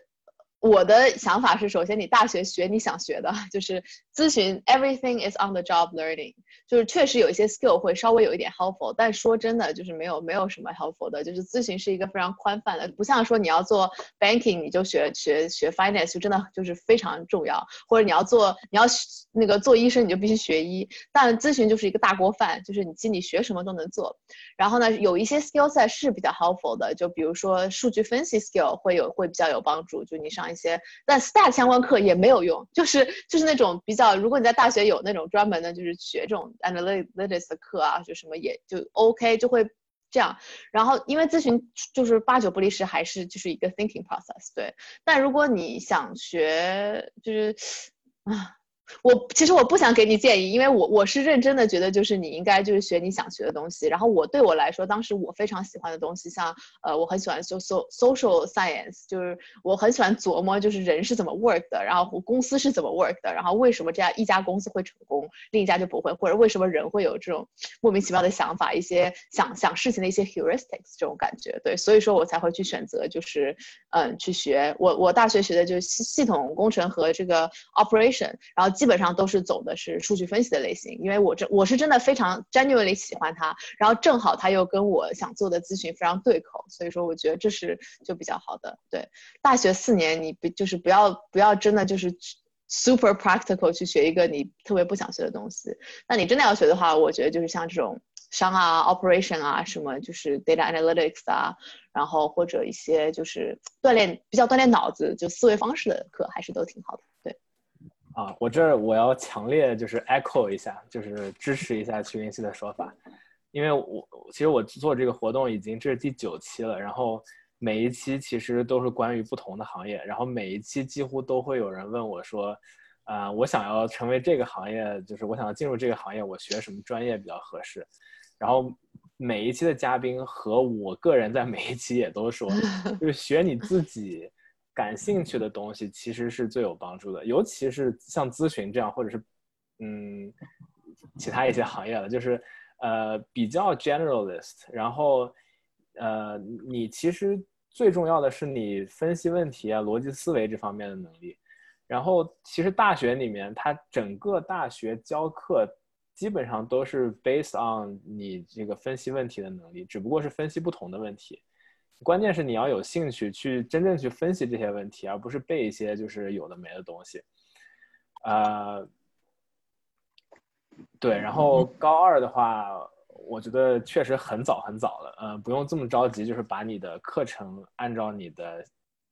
我的想法是，首先你大学学你想学的，就是咨询，everything is on the job learning。就是确实有一些 skill 会稍微有一点 helpful，但说真的就是没有没有什么 helpful 的。就是咨询是一个非常宽泛的，不像说你要做 banking 你就学学学 finance 就真的就是非常重要，或者你要做你要那个做医生你就必须学医。但咨询就是一个大锅饭，就是你心里学什么都能做。然后呢，有一些 skill set 是比较 helpful 的，就比如说数据分析 skill 会有会比较有帮助。就你上一些但 stat 相关课也没有用，就是就是那种比较，如果你在大学有那种专门的，就是学这种。analytics 的课啊，就什么也就 OK，就会这样。然后因为咨询就是八九不离十，还是就是一个 thinking process。对，但如果你想学，就是 啊。我其实我不想给你建议，因为我我是认真的觉得，就是你应该就是学你想学的东西。然后我对我来说，当时我非常喜欢的东西，像呃，我很喜欢 so so social science，就是我很喜欢琢磨，就是人是怎么 work 的，然后公司是怎么 work 的，然后为什么这样一家公司会成功，另一家就不会，或者为什么人会有这种莫名其妙的想法，一些想想事情的一些 heuristics 这种感觉。对，所以说我才会去选择，就是嗯，去学我我大学学的就是系系统工程和这个 operation，然后。基本上都是走的是数据分析的类型，因为我这我是真的非常 genuinely 喜欢它，然后正好它又跟我想做的咨询非常对口，所以说我觉得这是就比较好的。对，大学四年你不就是不要不要真的就是 super practical 去学一个你特别不想学的东西，那你真的要学的话，我觉得就是像这种商啊 operation 啊什么就是 data analytics 啊，然后或者一些就是锻炼比较锻炼脑子就思维方式的课还是都挺好的。对。啊，我这我要强烈就是 echo 一下，就是支持一下曲云熙的说法，因为我其实我做这个活动已经这是第九期了，然后每一期其实都是关于不同的行业，然后每一期几乎都会有人问我说，啊，我想要成为这个行业，就是我想要进入这个行业，我学什么专业比较合适？然后每一期的嘉宾和我个人在每一期也都说，就是学你自己。感兴趣的东西其实是最有帮助的，尤其是像咨询这样，或者是嗯其他一些行业了，就是呃比较 generalist，然后呃你其实最重要的是你分析问题啊、逻辑思维这方面的能力。然后其实大学里面，它整个大学教课基本上都是 based on 你这个分析问题的能力，只不过是分析不同的问题。关键是你要有兴趣去真正去分析这些问题，而不是背一些就是有的没的东西。呃，对，然后高二的话，我觉得确实很早很早了，呃，不用这么着急，就是把你的课程按照你的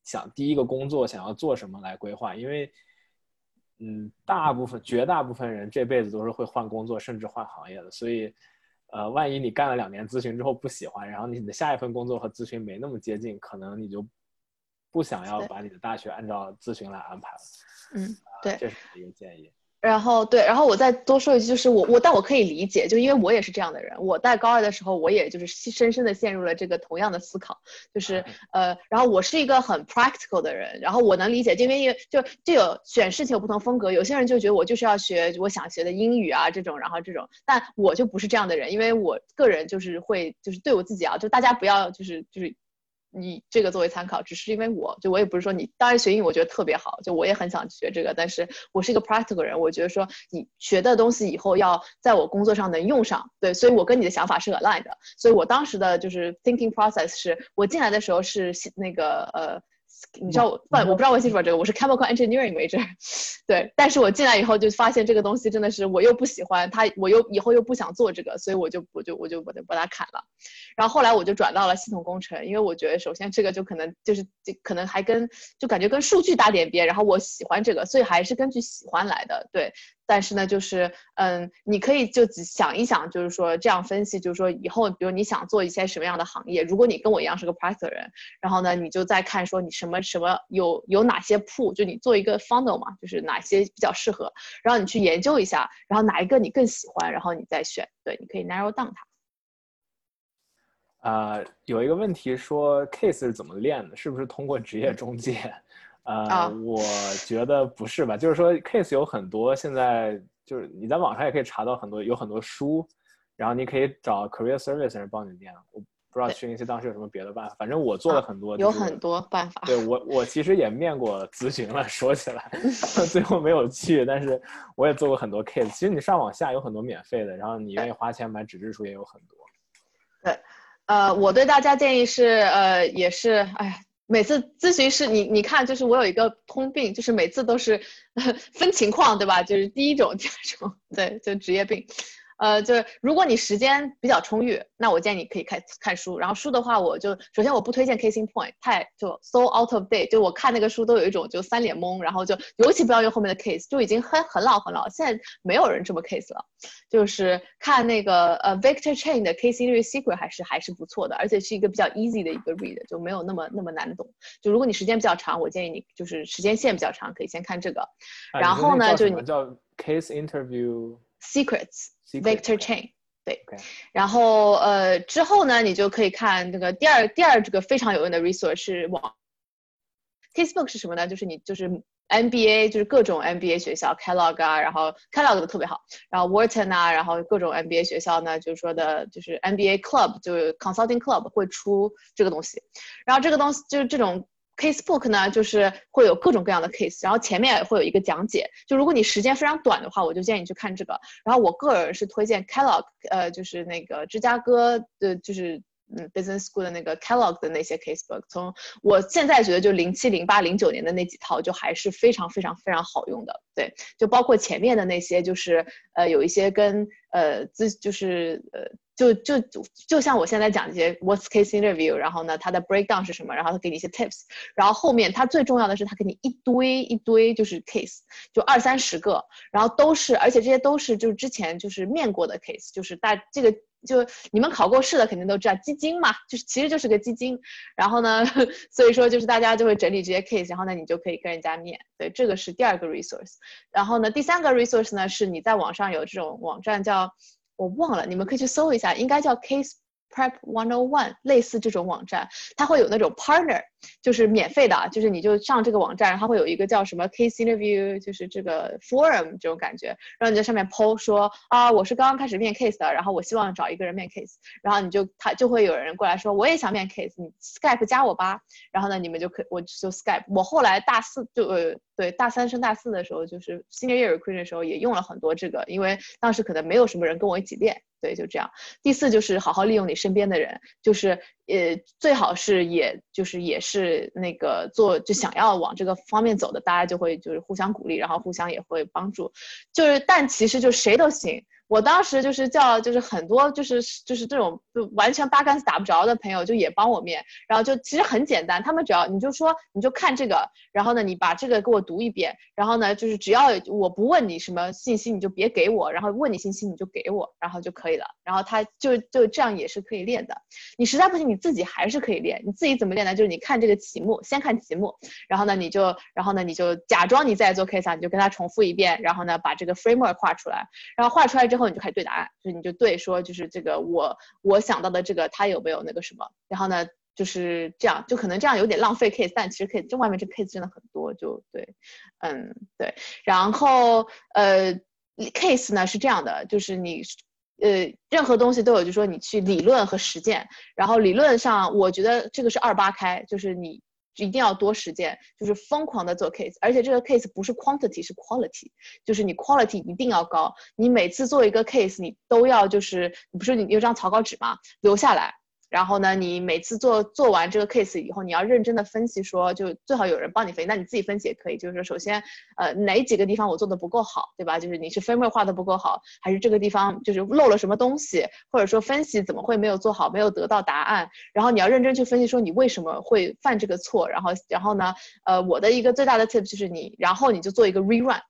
想第一个工作想要做什么来规划，因为，嗯，大部分绝大部分人这辈子都是会换工作，甚至换行业的，所以。呃，万一你干了两年咨询之后不喜欢，然后你的下一份工作和咨询没那么接近，可能你就不想要把你的大学按照咨询来安排了。嗯，对，这是一个建议。然后对，然后我再多说一句，就是我我，但我可以理解，就因为我也是这样的人。我在高二的时候，我也就是深深的陷入了这个同样的思考，就是呃，然后我是一个很 practical 的人，然后我能理解，因为就就有选事情有不同风格，有些人就觉得我就是要学我想学的英语啊这种，然后这种，但我就不是这样的人，因为我个人就是会就是对我自己啊，就大家不要就是就是。你这个作为参考，只是因为我就我也不是说你当然学英语，我觉得特别好，就我也很想学这个，但是我是一个 practical 人，我觉得说你学的东西以后要在我工作上能用上，对，所以我跟你的想法是 align 的，所以我当时的就是 thinking process 是我进来的时候是那个呃你知道我不我不知道我清楚这个，我是 chemical engineering major，对，但是我进来以后就发现这个东西真的是我又不喜欢它，我又以后又不想做这个，所以我就我就我就把它把它砍了。然后后来我就转到了系统工程，因为我觉得首先这个就可能就是就可能还跟就感觉跟数据搭点边，然后我喜欢这个，所以还是根据喜欢来的，对。但是呢，就是嗯，你可以就想一想，就是说这样分析，就是说以后，比如你想做一些什么样的行业，如果你跟我一样是个 practice 人，然后呢，你就再看说你什么什么有有哪些铺，就你做一个 funnel 嘛，就是哪些比较适合，然后你去研究一下，然后哪一个你更喜欢，然后你再选，对，你可以 narrow down 它。啊，有一个问题说 case 是怎么练的？是不是通过职业中介？呃，我觉得不是吧？就是说，case 有很多，现在就是你在网上也可以查到很多，有很多书，然后你可以找 career service 人帮你念。我不知道去那些当时有什么别的办法，反正我做了很多，有很多办法。对我，我其实也面过咨询了，说起来，最后没有去，但是我也做过很多 case。其实你上网下有很多免费的，然后你愿意花钱买纸质书也有很多。对，呃，我对大家建议是，呃，也是，哎呀。每次咨询师，你你看，就是我有一个通病，就是每次都是 分情况，对吧？就是第一种、第二种，对，就职业病。呃，就是如果你时间比较充裕，那我建议你可以看看书。然后书的话，我就首先我不推荐 Casing Point，太就 so out of date。就我看那个书都有一种就三脸懵，然后就尤其不要用后面的 case，就已经很很老很老，现在没有人这么 case 了。就是看那个呃 Victor Chain 的 Casing Secret 还是还是不错的，而且是一个比较 easy 的一个 read，就没有那么那么难懂。就如果你时间比较长，我建议你就是时间线比较长，可以先看这个。然后呢，就你叫 Case Interview Secrets。Victor Chain，对，然后呃之后呢，你就可以看那个第二第二这个非常有用的 resource 是网 Facebook 是什么呢？就是你就是 MBA，就是各种 MBA 学校，Kellogg 啊，然后 Kellogg 的特别好，然后 Wharton 啊，然后各种 MBA 学校呢，就是说的就是 MBA Club，就是 Consulting Club 会出这个东西，然后这个东西就是这种。Casebook 呢，就是会有各种各样的 case，然后前面会有一个讲解。就如果你时间非常短的话，我就建议你去看这个。然后我个人是推荐 Kellogg，呃，就是那个芝加哥的，就是嗯 Business School 的那个 Kellogg 的那些 Casebook。从我现在觉得，就零七、零八、零九年的那几套，就还是非常非常非常好用的。对，就包括前面的那些，就是呃有一些跟呃资，就是呃。就就就就像我现在讲这些 worst case interview，然后呢，它的 breakdown 是什么？然后他给你一些 tips，然后后面他最重要的是他给你一堆一堆就是 case，就二三十个，然后都是，而且这些都是就是之前就是面过的 case，就是大这个就你们考过试的肯定都知道基金嘛，就是其实就是个基金，然后呢，所以说就是大家就会整理这些 case，然后呢你就可以跟人家面对，这个是第二个 resource，然后呢第三个 resource 呢是你在网上有这种网站叫。我忘了，你们可以去搜一下，应该叫 Case Prep One O One，类似这种网站，它会有那种 partner。就是免费的，就是你就上这个网站，它会有一个叫什么 case interview，就是这个 forum 这种感觉，然后你在上面 PO 说啊，我是刚刚开始面 case 的，然后我希望找一个人面 case，然后你就他就会有人过来说我也想面 case，你 Skype 加我吧，然后呢你们就可我就 Skype，我后来大四就呃对大三升大四的时候，就是 senior year recruiting 的时候也用了很多这个，因为当时可能没有什么人跟我一起练，对，就这样。第四就是好好利用你身边的人，就是呃最好是也就是也是。是那个做就想要往这个方面走的，大家就会就是互相鼓励，然后互相也会帮助，就是但其实就谁都行。我当时就是叫，就是很多就是就是这种就完全八竿子打不着的朋友，就也帮我面，然后就其实很简单，他们只要你就说你就看这个，然后呢你把这个给我读一遍，然后呢就是只要我不问你什么信息，你就别给我，然后问你信息你就给我，然后就可以了，然后他就就这样也是可以练的。你实在不行你自己还是可以练，你自己怎么练呢？就是你看这个题目，先看题目，然后呢你就然后呢你就假装你在做 case，你就跟他重复一遍，然后呢把这个 framework 画出来，然后画出来之。之后你就开始对答案，就是你就对说，就是这个我我想到的这个他有没有那个什么，然后呢就是这样，就可能这样有点浪费 case，但其实可以，这外面这 case 真的很多，就对，嗯对，然后呃 case 呢是这样的，就是你呃任何东西都有，就说你去理论和实践，然后理论上我觉得这个是二八开，就是你。一定要多实践，就是疯狂的做 case，而且这个 case 不是 quantity 是 quality，就是你 quality 一定要高。你每次做一个 case，你都要就是，你不是你有张草稿纸吗？留下来。然后呢，你每次做做完这个 case 以后，你要认真的分析，说就最好有人帮你分析，那你自己分析也可以。就是说，首先，呃，哪几个地方我做的不够好，对吧？就是你是分位化的不够好，还是这个地方就是漏了什么东西，或者说分析怎么会没有做好，没有得到答案？然后你要认真去分析，说你为什么会犯这个错。然后，然后呢，呃，我的一个最大的 tip 就是你，然后你就做一个 rerun。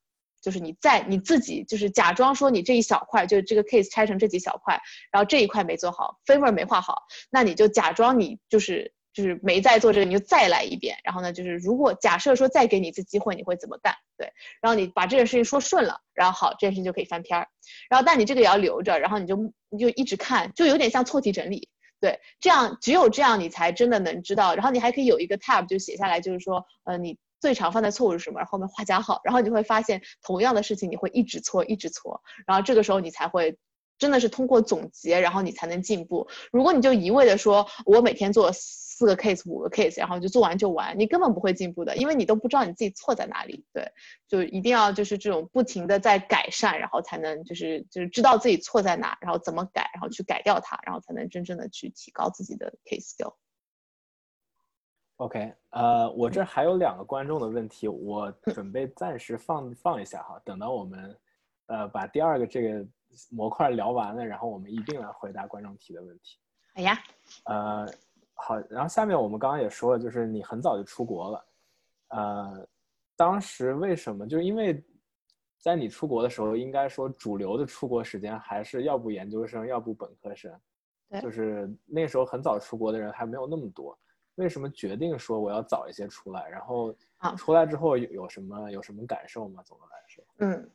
就是你在你自己就是假装说你这一小块就是这个 case 拆成这几小块，然后这一块没做好，，favor 没画好，那你就假装你就是就是没在做这个，你就再来一遍。然后呢，就是如果假设说再给你一次机会，你会怎么干？对，然后你把这件事情说顺了，然后好，这件事情就可以翻篇儿。然后但你这个也要留着，然后你就你就一直看，就有点像错题整理。对，这样只有这样你才真的能知道。然后你还可以有一个 tab 就写下来，就是说呃你。最常犯的错误是什么？然后面画加号，然后你会发现同样的事情你会一直错，一直错，然后这个时候你才会真的是通过总结，然后你才能进步。如果你就一味的说，我每天做四个 case，五个 case，然后就做完就完，你根本不会进步的，因为你都不知道你自己错在哪里。对，就一定要就是这种不停的在改善，然后才能就是就是知道自己错在哪，然后怎么改，然后去改掉它，然后才能真正的去提高自己的 case skill。OK，呃，我这还有两个观众的问题，我准备暂时放放一下哈，等到我们，呃，把第二个这个模块聊完了，然后我们一并来回答观众提的问题。好呀。呃，好，然后下面我们刚刚也说了，就是你很早就出国了，呃，当时为什么？就是因为在你出国的时候，应该说主流的出国时间还是要不研究生，要不本科生，就是那时候很早出国的人还没有那么多。为什么决定说我要早一些出来？然后啊，出来之后有有什么有什么感受吗？总的来说，嗯。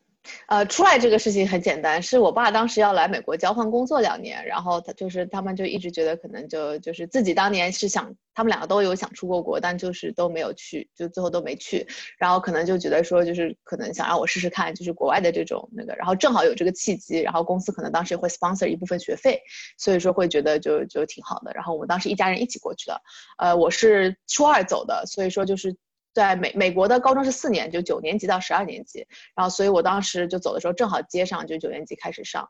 呃，出来这个事情很简单，是我爸当时要来美国交换工作两年，然后他就是他们就一直觉得可能就就是自己当年是想，他们两个都有想出过国，但就是都没有去，就最后都没去，然后可能就觉得说就是可能想让我试试看，就是国外的这种那个，然后正好有这个契机，然后公司可能当时会 sponsor 一部分学费，所以说会觉得就就挺好的，然后我们当时一家人一起过去的，呃，我是初二走的，所以说就是。在美美国的高中是四年，就九年级到十二年级，然后所以我当时就走的时候正好接上，就九年级开始上，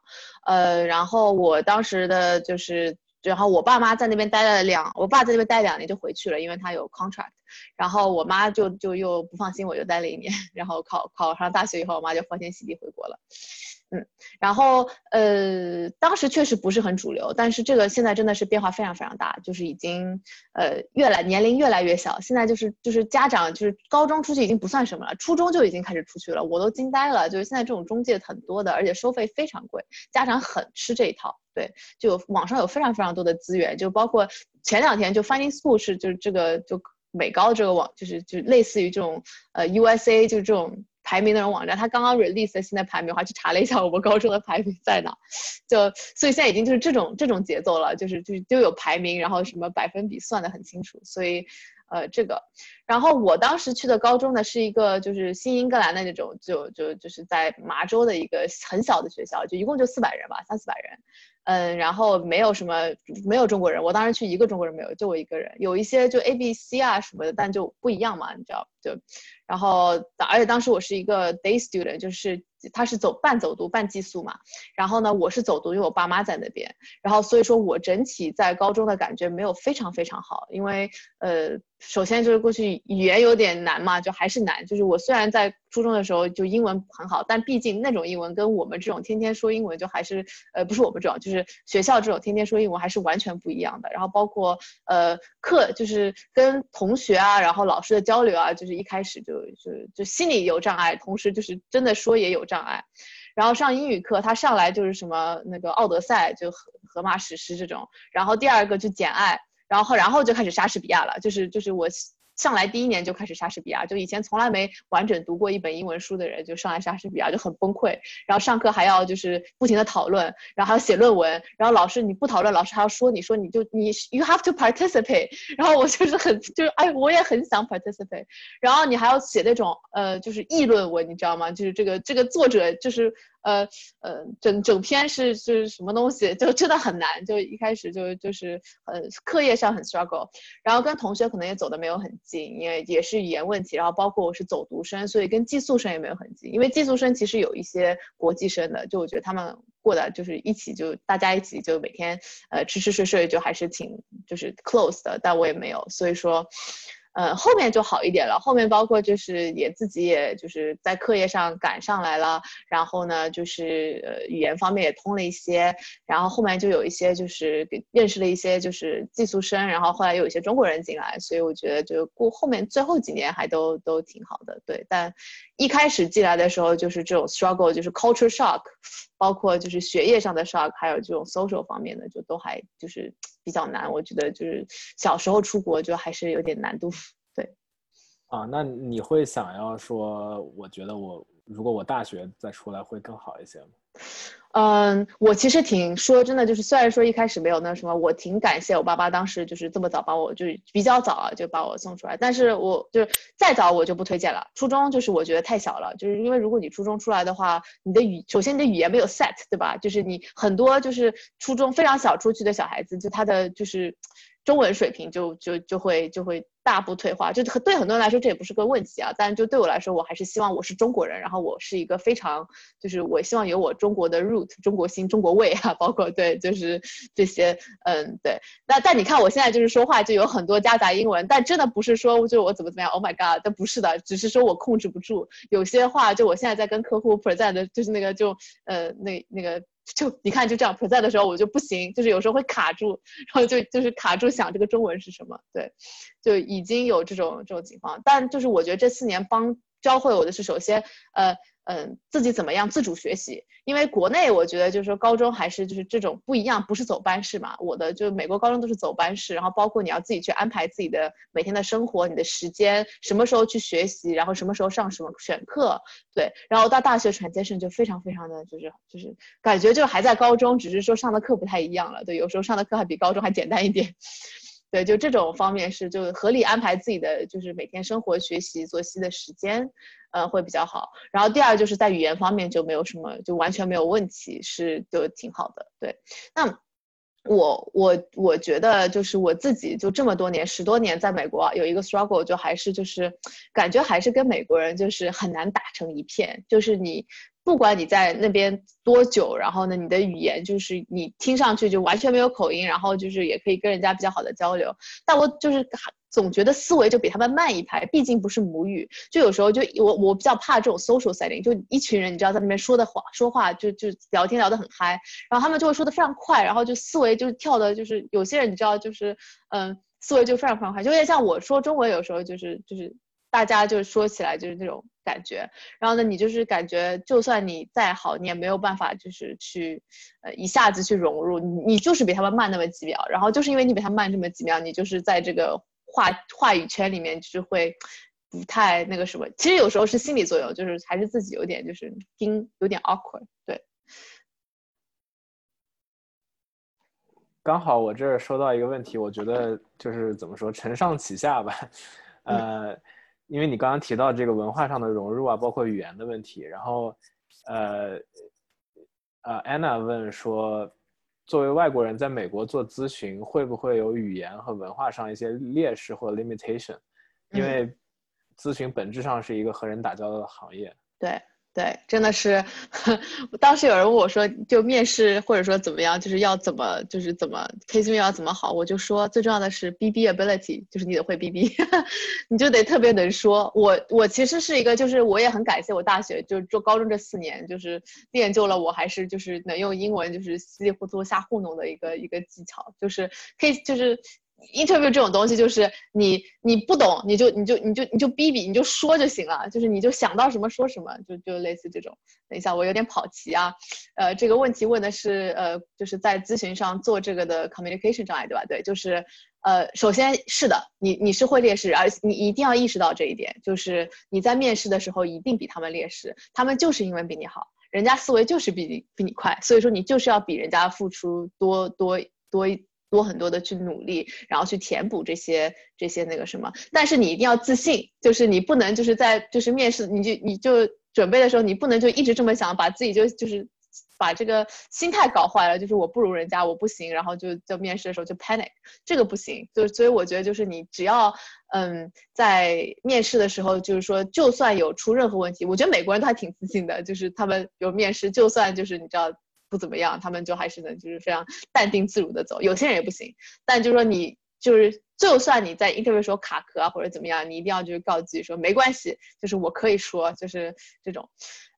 呃，然后我当时的就是，然后我爸妈在那边待了两，我爸在那边待两年就回去了，因为他有 contract，然后我妈就就又不放心，我就待了一年，然后考考上大学以后，我妈就欢天喜地回国了。嗯，然后呃，当时确实不是很主流，但是这个现在真的是变化非常非常大，就是已经呃越来年龄越来越小，现在就是就是家长就是高中出去已经不算什么了，初中就已经开始出去了，我都惊呆了，就是现在这种中介很多的，而且收费非常贵，家长很吃这一套，对，就网上有非常非常多的资源，就包括前两天就 Finding School 是就是这个就美高这个网就是就类似于这种呃 USA 就这种。排名那种网站，他刚刚 release 的现在排名，我还去查了一下我们高中的排名在哪，就所以现在已经就是这种这种节奏了，就是就是就有排名，然后什么百分比算的很清楚，所以。呃，这个，然后我当时去的高中呢，是一个就是新英格兰的那种，就就就是在麻州的一个很小的学校，就一共就四百人吧，三四百人，嗯，然后没有什么没有中国人，我当时去一个中国人没有，就我一个人，有一些就 A B C 啊什么的，但就不一样嘛，你知道就，然后而且当时我是一个 day student，就是他是走半走读半寄宿嘛，然后呢我是走读，因为我爸妈在那边，然后所以说我整体在高中的感觉没有非常非常好，因为呃。首先就是过去语言有点难嘛，就还是难。就是我虽然在初中的时候就英文很好，但毕竟那种英文跟我们这种天天说英文就还是，呃，不是我们这种，就是学校这种天天说英文还是完全不一样的。然后包括呃课，就是跟同学啊，然后老师的交流啊，就是一开始就就就心里有障碍，同时就是真的说也有障碍。然后上英语课，他上来就是什么那个《奥德赛》就荷荷马史诗这种，然后第二个就《简爱》。然后，然后就开始莎士比亚了，就是就是我。上来第一年就开始莎士比亚，就以前从来没完整读过一本英文书的人，就上来莎士比亚就很崩溃。然后上课还要就是不停的讨论，然后还要写论文。然后老师你不讨论，老师还要说你说你就你 you have to participate。然后我就是很就是哎，我也很想 participate。然后你还要写那种呃就是议论文，你知道吗？就是这个这个作者就是呃呃整整篇是是什么东西，就真的很难。就一开始就就是呃课业上很 struggle，然后跟同学可能也走的没有很。近，因为也是语言问题，然后包括我是走读生，所以跟寄宿生也没有很近。因为寄宿生其实有一些国际生的，就我觉得他们过的就是一起就大家一起就每天呃吃吃睡睡就还是挺就是 close 的，但我也没有，所以说。呃，后面就好一点了。后面包括就是也自己也就是在课业上赶上来了，然后呢，就是呃语言方面也通了一些，然后后面就有一些就是认识了一些就是寄宿生，然后后来又有一些中国人进来，所以我觉得就过后面最后几年还都都挺好的。对，但一开始进来的时候就是这种 struggle，就是 culture shock，包括就是学业上的 shock，还有这种 social 方面的，就都还就是。比较难，我觉得就是小时候出国就还是有点难度，对。啊，那你会想要说，我觉得我如果我大学再出来会更好一些吗？嗯，我其实挺说真的，就是虽然说一开始没有那什么，我挺感谢我爸爸当时就是这么早把我，就是比较早啊就把我送出来。但是我就是再早我就不推荐了。初中就是我觉得太小了，就是因为如果你初中出来的话，你的语首先你的语言没有 set，对吧？就是你很多就是初中非常小出去的小孩子，就他的就是。中文水平就就就会就会大步退化，就对很多人来说这也不是个问题啊。但就对我来说，我还是希望我是中国人，然后我是一个非常就是我希望有我中国的 root，中国心、中国味啊，包括对就是这些嗯对。那但你看我现在就是说话就有很多夹杂英文，但真的不是说就我怎么怎么样，Oh my god，但不是的，只是说我控制不住有些话，就我现在在跟客户 present，就是那个就呃那那个。就你看，就这样 present 的时候，我就不行，就是有时候会卡住，然后就就是卡住想这个中文是什么，对，就已经有这种这种情况。但就是我觉得这四年帮教会我的是，首先，呃。嗯，自己怎么样自主学习？因为国内我觉得就是说高中还是就是这种不一样，不是走班式嘛。我的就美国高中都是走班式，然后包括你要自己去安排自己的每天的生活，你的时间什么时候去学习，然后什么时候上什么选课，对。然后到大学 transition 就非常非常的就是就是感觉就还在高中，只是说上的课不太一样了。对，有时候上的课还比高中还简单一点。对，就这种方面是就合理安排自己的就是每天生活、学习、作息的时间，呃，会比较好。然后第二就是在语言方面就没有什么，就完全没有问题，是就挺好的。对，那我我我觉得就是我自己就这么多年十多年在美国有一个 struggle，就还是就是感觉还是跟美国人就是很难打成一片，就是你。不管你在那边多久，然后呢，你的语言就是你听上去就完全没有口音，然后就是也可以跟人家比较好的交流。但我就是总觉得思维就比他们慢一拍，毕竟不是母语。就有时候就我我比较怕这种 social setting，就一群人你知道在那边说的话说话就就聊天聊得很嗨，然后他们就会说的非常快，然后就思维就跳的，就是有些人你知道就是嗯思维就非常非常快，就有点像我说中文有时候就是就是大家就说起来就是那种。感觉，然后呢，你就是感觉，就算你再好，你也没有办法，就是去，呃，一下子去融入，你你就是比他们慢那么几秒，然后就是因为你比他慢这么几秒，你就是在这个话话语圈里面，就是会不太那个什么。其实有时候是心理作用，就是还是自己有点就是听有点 awkward。对，刚好我这儿收到一个问题，我觉得就是怎么说，承上启下吧，呃。因为你刚刚提到这个文化上的融入啊，包括语言的问题，然后，呃，呃，Anna 问说，作为外国人在美国做咨询，会不会有语言和文化上一些劣势或 limitation？因为咨询本质上是一个和人打交道的行业。对。对，真的是，当时有人问我说，就面试或者说怎么样，就是要怎么，就是怎么 case 面要怎么好，我就说最重要的是 B B ability，就是你得会 B B，你就得特别能说。我我其实是一个，就是我也很感谢我大学，就是做高中这四年，就是练就了我还是就是能用英文就是稀里糊涂瞎糊弄的一个一个技巧，就是可以就是。Interview 这种东西就是你你不懂你就你就你就你就逼逼你就说就行了，就是你就想到什么说什么，就就类似这种。等一下我有点跑题啊，呃，这个问题问的是呃，就是在咨询上做这个的 communication 障碍对吧？对，就是呃，首先是的，你你是会劣势，而你一定要意识到这一点，就是你在面试的时候一定比他们劣势，他们就是因为比你好，人家思维就是比你比你快，所以说你就是要比人家付出多多多一。多很多的去努力，然后去填补这些这些那个什么，但是你一定要自信，就是你不能就是在就是面试，你就你就准备的时候，你不能就一直这么想，把自己就就是把这个心态搞坏了，就是我不如人家，我不行，然后就就面试的时候就 panic，这个不行。就所以我觉得就是你只要嗯在面试的时候，就是说就算有出任何问题，我觉得美国人都还挺自信的，就是他们有面试，就算就是你知道。不怎么样，他们就还是能就是非常淡定自如的走。有些人也不行，但就是说你就是就算你在 interview 时候卡壳啊或者怎么样，你一定要就是告自己说没关系，就是我可以说，就是这种。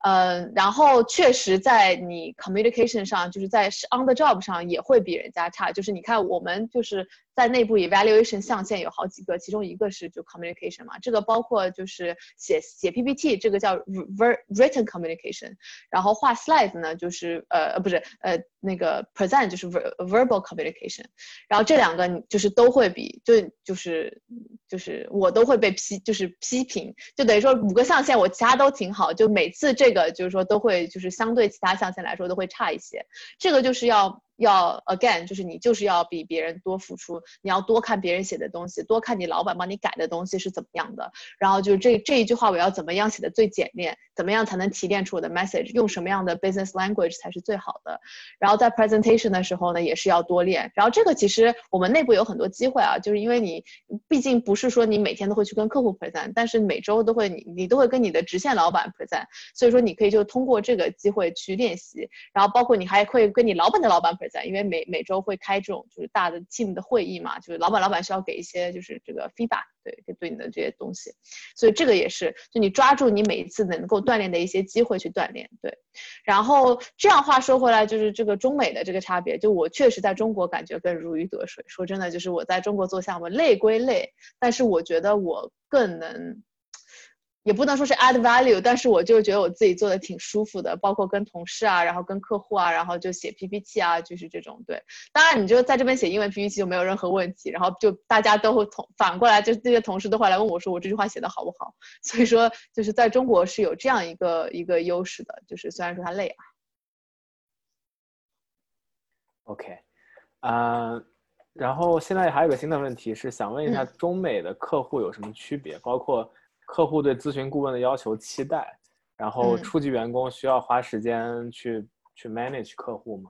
嗯，然后确实在你 communication 上，就是在 on the job 上也会比人家差。就是你看我们就是在内部 evaluation 象限有好几个，其中一个是就 communication 嘛，这个包括就是写写 PPT，这个叫 written communication，然后画 slide 呢就是呃呃不是呃那个 present 就是 verbal communication，然后这两个就是都会比就就是就是我都会被批就是批评，就等于说五个象限我其他都挺好，就每次这。这个就是说都会就是相对其他象限来说都会差一些，这个就是要。要 again，就是你就是要比别人多付出，你要多看别人写的东西，多看你老板帮你改的东西是怎么样的。然后就是这这一句话我要怎么样写的最简练，怎么样才能提炼出我的 message，用什么样的 business language 才是最好的。然后在 presentation 的时候呢，也是要多练。然后这个其实我们内部有很多机会啊，就是因为你毕竟不是说你每天都会去跟客户 present，但是每周都会你你都会跟你的直线老板 present，所以说你可以就通过这个机会去练习。然后包括你还会跟你老板的老板 present。因为每每周会开这种就是大的 team 的会议嘛，就是老板老板需要给一些就是这个 feedback，对，对你的这些东西，所以这个也是，就你抓住你每一次能够锻炼的一些机会去锻炼，对。然后这样话说回来，就是这个中美的这个差别，就我确实在中国感觉更如鱼得水。说真的，就是我在中国做项目累归累，但是我觉得我更能。也不能说是 add value，但是我就觉得我自己做的挺舒服的，包括跟同事啊，然后跟客户啊，然后就写 PPT 啊，就是这种。对，当然你就在这边写英文 PPT 就没有任何问题，然后就大家都会同反过来，就这些同事都会来问我说我这句话写的好不好。所以说就是在中国是有这样一个一个优势的，就是虽然说它累啊。OK，啊，然后现在还有个新的问题是想问一下中美的客户有什么区别，包括。客户对咨询顾问的要求、期待，然后初级员工需要花时间去去 manage 客户吗？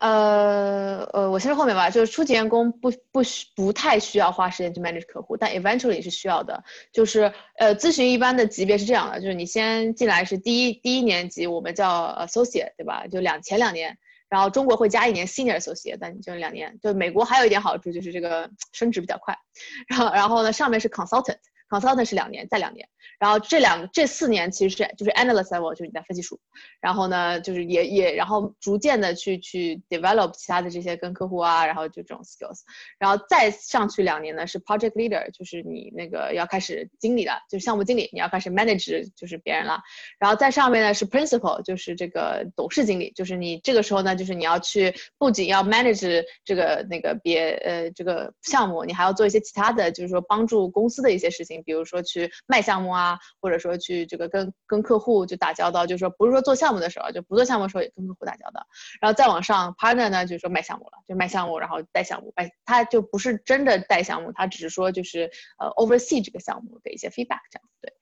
呃呃，我先说后面吧，就是初级员工不不需不太需要花时间去 manage 客户，但 eventually 是需要的。就是呃，咨询一般的级别是这样的，就是你先进来是第一第一年级，我们叫 associate，对吧？就两前两年，然后中国会加一年 senior associate，但就两年。就美国还有一点好处就是这个升职比较快，然后然后呢，上面是 consultant。Consultant 是两年，再两年，然后这两这四年其实是就是 analyst level，就是你在分析数，然后呢，就是也也然后逐渐的去去 develop 其他的这些跟客户啊，然后就这种 skills，然后再上去两年呢是 project leader，就是你那个要开始经理了，就是项目经理，你要开始 manage 就是别人了，然后在上面呢是 principal，就是这个董事经理，就是你这个时候呢就是你要去不仅要 manage 这个那个别呃这个项目，你还要做一些其他的就是说帮助公司的一些事情。比如说去卖项目啊，或者说去这个跟跟客户就打交道，就是说不是说做项目的时候，就不做项目的时候也跟客户打交道，然后再往上 partner 呢，就是说卖项目了，就卖项目，然后带项目，卖他就不是真的带项目，他只是说就是呃 oversee 这个项目给一些 feedback 这样，对，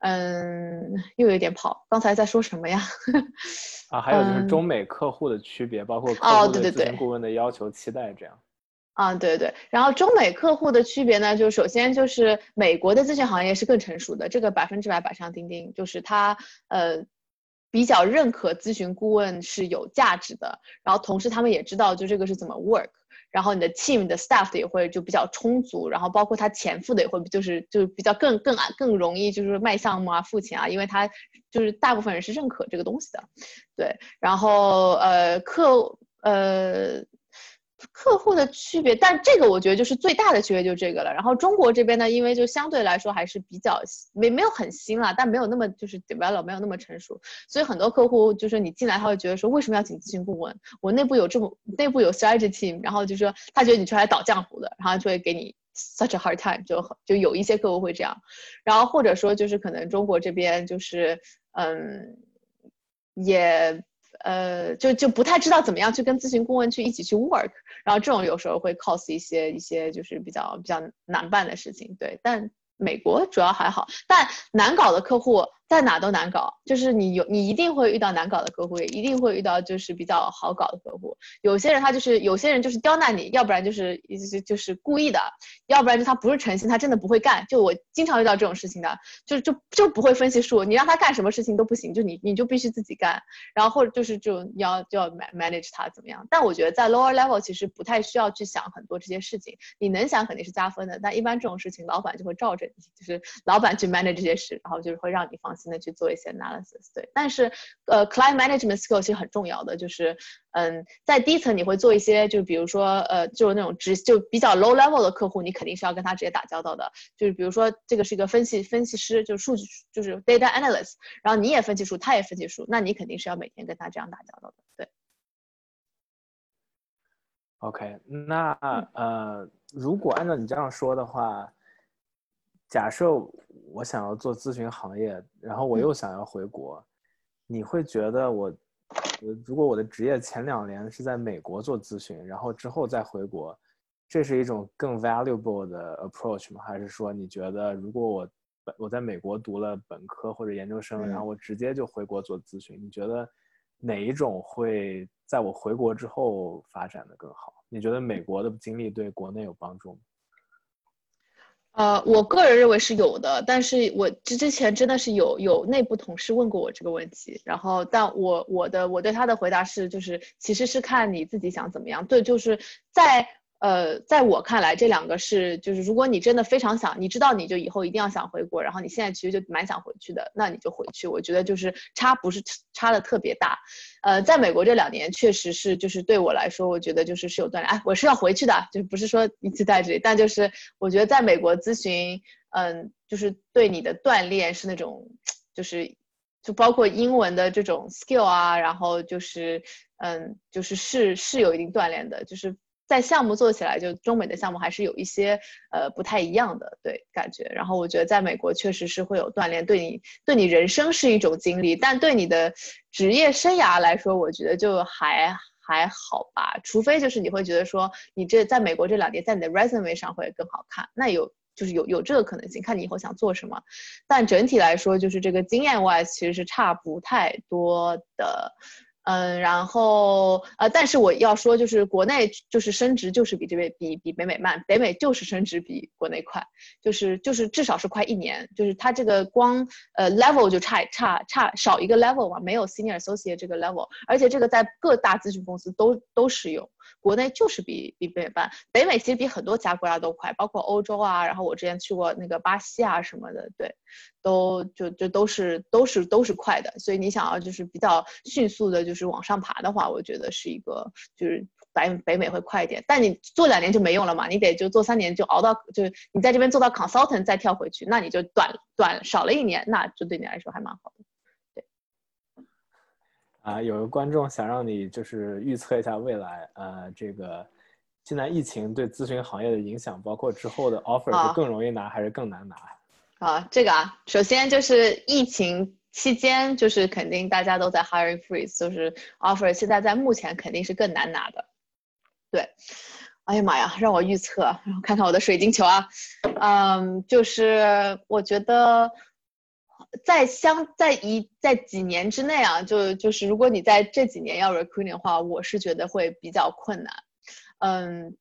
嗯，又有点跑，刚才在说什么呀？啊，还有就是中美客户的区别，包括客户对咨询顾问的要求、期待这样。啊，对对，然后中美客户的区别呢，就首先就是美国的咨询行业是更成熟的，这个百分之百板上钉钉，就是他呃比较认可咨询顾问是有价值的，然后同时他们也知道就这个是怎么 work，然后你的 team 的 staff 也会就比较充足，然后包括他钱付的也会就是就比较更更啊更容易就是卖项目啊付钱啊，因为他就是大部分人是认可这个东西的，对，然后呃客呃。客户的区别，但这个我觉得就是最大的区别就这个了。然后中国这边呢，因为就相对来说还是比较没没有很新了，但没有那么就是 develop 没有那么成熟，所以很多客户就是你进来他会觉得说为什么要请咨询顾问？我内部有这么内部有 strategy team，然后就说他觉得你出来倒浆糊的，然后就会给你 such a hard time，就就有一些客户会这样。然后或者说就是可能中国这边就是嗯也。呃，就就不太知道怎么样去跟咨询顾问去一起去 work，然后这种有时候会 cause 一些一些就是比较比较难办的事情，对。但美国主要还好，但难搞的客户在哪都难搞，就是你有你一定会遇到难搞的客户，也一定会遇到就是比较好搞的客户。有些人他就是有些人就是刁难你，要不然就是就就是故意的，要不然就他不是诚心，他真的不会干。就我经常遇到这种事情的，就就就不会分析数，你让他干什么事情都不行，就你你就必须自己干，然后或者就是就你要就要 manage 他怎么样。但我觉得在 lower level 其实不太需要去想很多这些事情，你能想肯定是加分的，但一般这种事情老板就会罩着你，就是老板去 manage 这些事，然后就是会让你放心。的去做一些 analysis，对，但是呃，client management skill 其实很重要的，就是嗯，在低层你会做一些，就比如说呃，就是那种直就比较 low level 的客户，你肯定是要跟他直接打交道的，就是比如说这个是一个分析分析师，就是数据就是 data analyst，然后你也分析数，他也分析数，那你肯定是要每天跟他这样打交道的，对。OK，那呃，如果按照你这样说的话。假设我想要做咨询行业，然后我又想要回国，你会觉得我，如果我的职业前两年是在美国做咨询，然后之后再回国，这是一种更 valuable 的 approach 吗？还是说你觉得如果我本我在美国读了本科或者研究生，然后我直接就回国做咨询，你觉得哪一种会在我回国之后发展的更好？你觉得美国的经历对国内有帮助吗？呃，我个人认为是有的，但是我之之前真的是有有内部同事问过我这个问题，然后但我我的我对他的回答是，就是其实是看你自己想怎么样，对，就是在。呃，在我看来，这两个是就是，如果你真的非常想，你知道你就以后一定要想回国，然后你现在其实就蛮想回去的，那你就回去。我觉得就是差不是差的特别大。呃，在美国这两年确实是就是对我来说，我觉得就是是有锻炼。哎，我是要回去的，就不是说一直在这里，但就是我觉得在美国咨询，嗯，就是对你的锻炼是那种，就是就包括英文的这种 skill 啊，然后就是嗯，就是是是有一定锻炼的，就是。在项目做起来，就中美的项目还是有一些呃不太一样的对感觉。然后我觉得在美国确实是会有锻炼，对你对你人生是一种经历，但对你的职业生涯来说，我觉得就还还好吧。除非就是你会觉得说你这在美国这两年在你的 resume 上会更好看，那有就是有有这个可能性，看你以后想做什么。但整体来说，就是这个经验 wise 其实是差不太多的。嗯，然后呃，但是我要说，就是国内就是升值就是比这边比比北美慢，北美就是升值比国内快，就是就是至少是快一年，就是它这个光呃 level 就差差差少一个 level 嘛，没有 senior associate 这个 level，而且这个在各大咨询公司都都适用。国内就是比比北美慢，北美其实比很多其他国家都快，包括欧洲啊，然后我之前去过那个巴西啊什么的，对，都就就都是都是都是快的。所以你想要就是比较迅速的，就是往上爬的话，我觉得是一个就是北北美会快一点。但你做两年就没用了嘛，你得就做三年就熬到，就是你在这边做到 consultant 再跳回去，那你就短短少了一年，那就对你来说还蛮好的。啊，有个观众想让你就是预测一下未来，呃，这个现在疫情对咨询行业的影响，包括之后的 offer 是更容易拿还是更难拿？啊，这个啊，首先就是疫情期间，就是肯定大家都在 hiring freeze，就是 offer 现在在目前肯定是更难拿的。对，哎呀妈呀，让我预测，然后看看我的水晶球啊，嗯，就是我觉得。在相在一在几年之内啊，就就是如果你在这几年要 recruiting 的话，我是觉得会比较困难。嗯，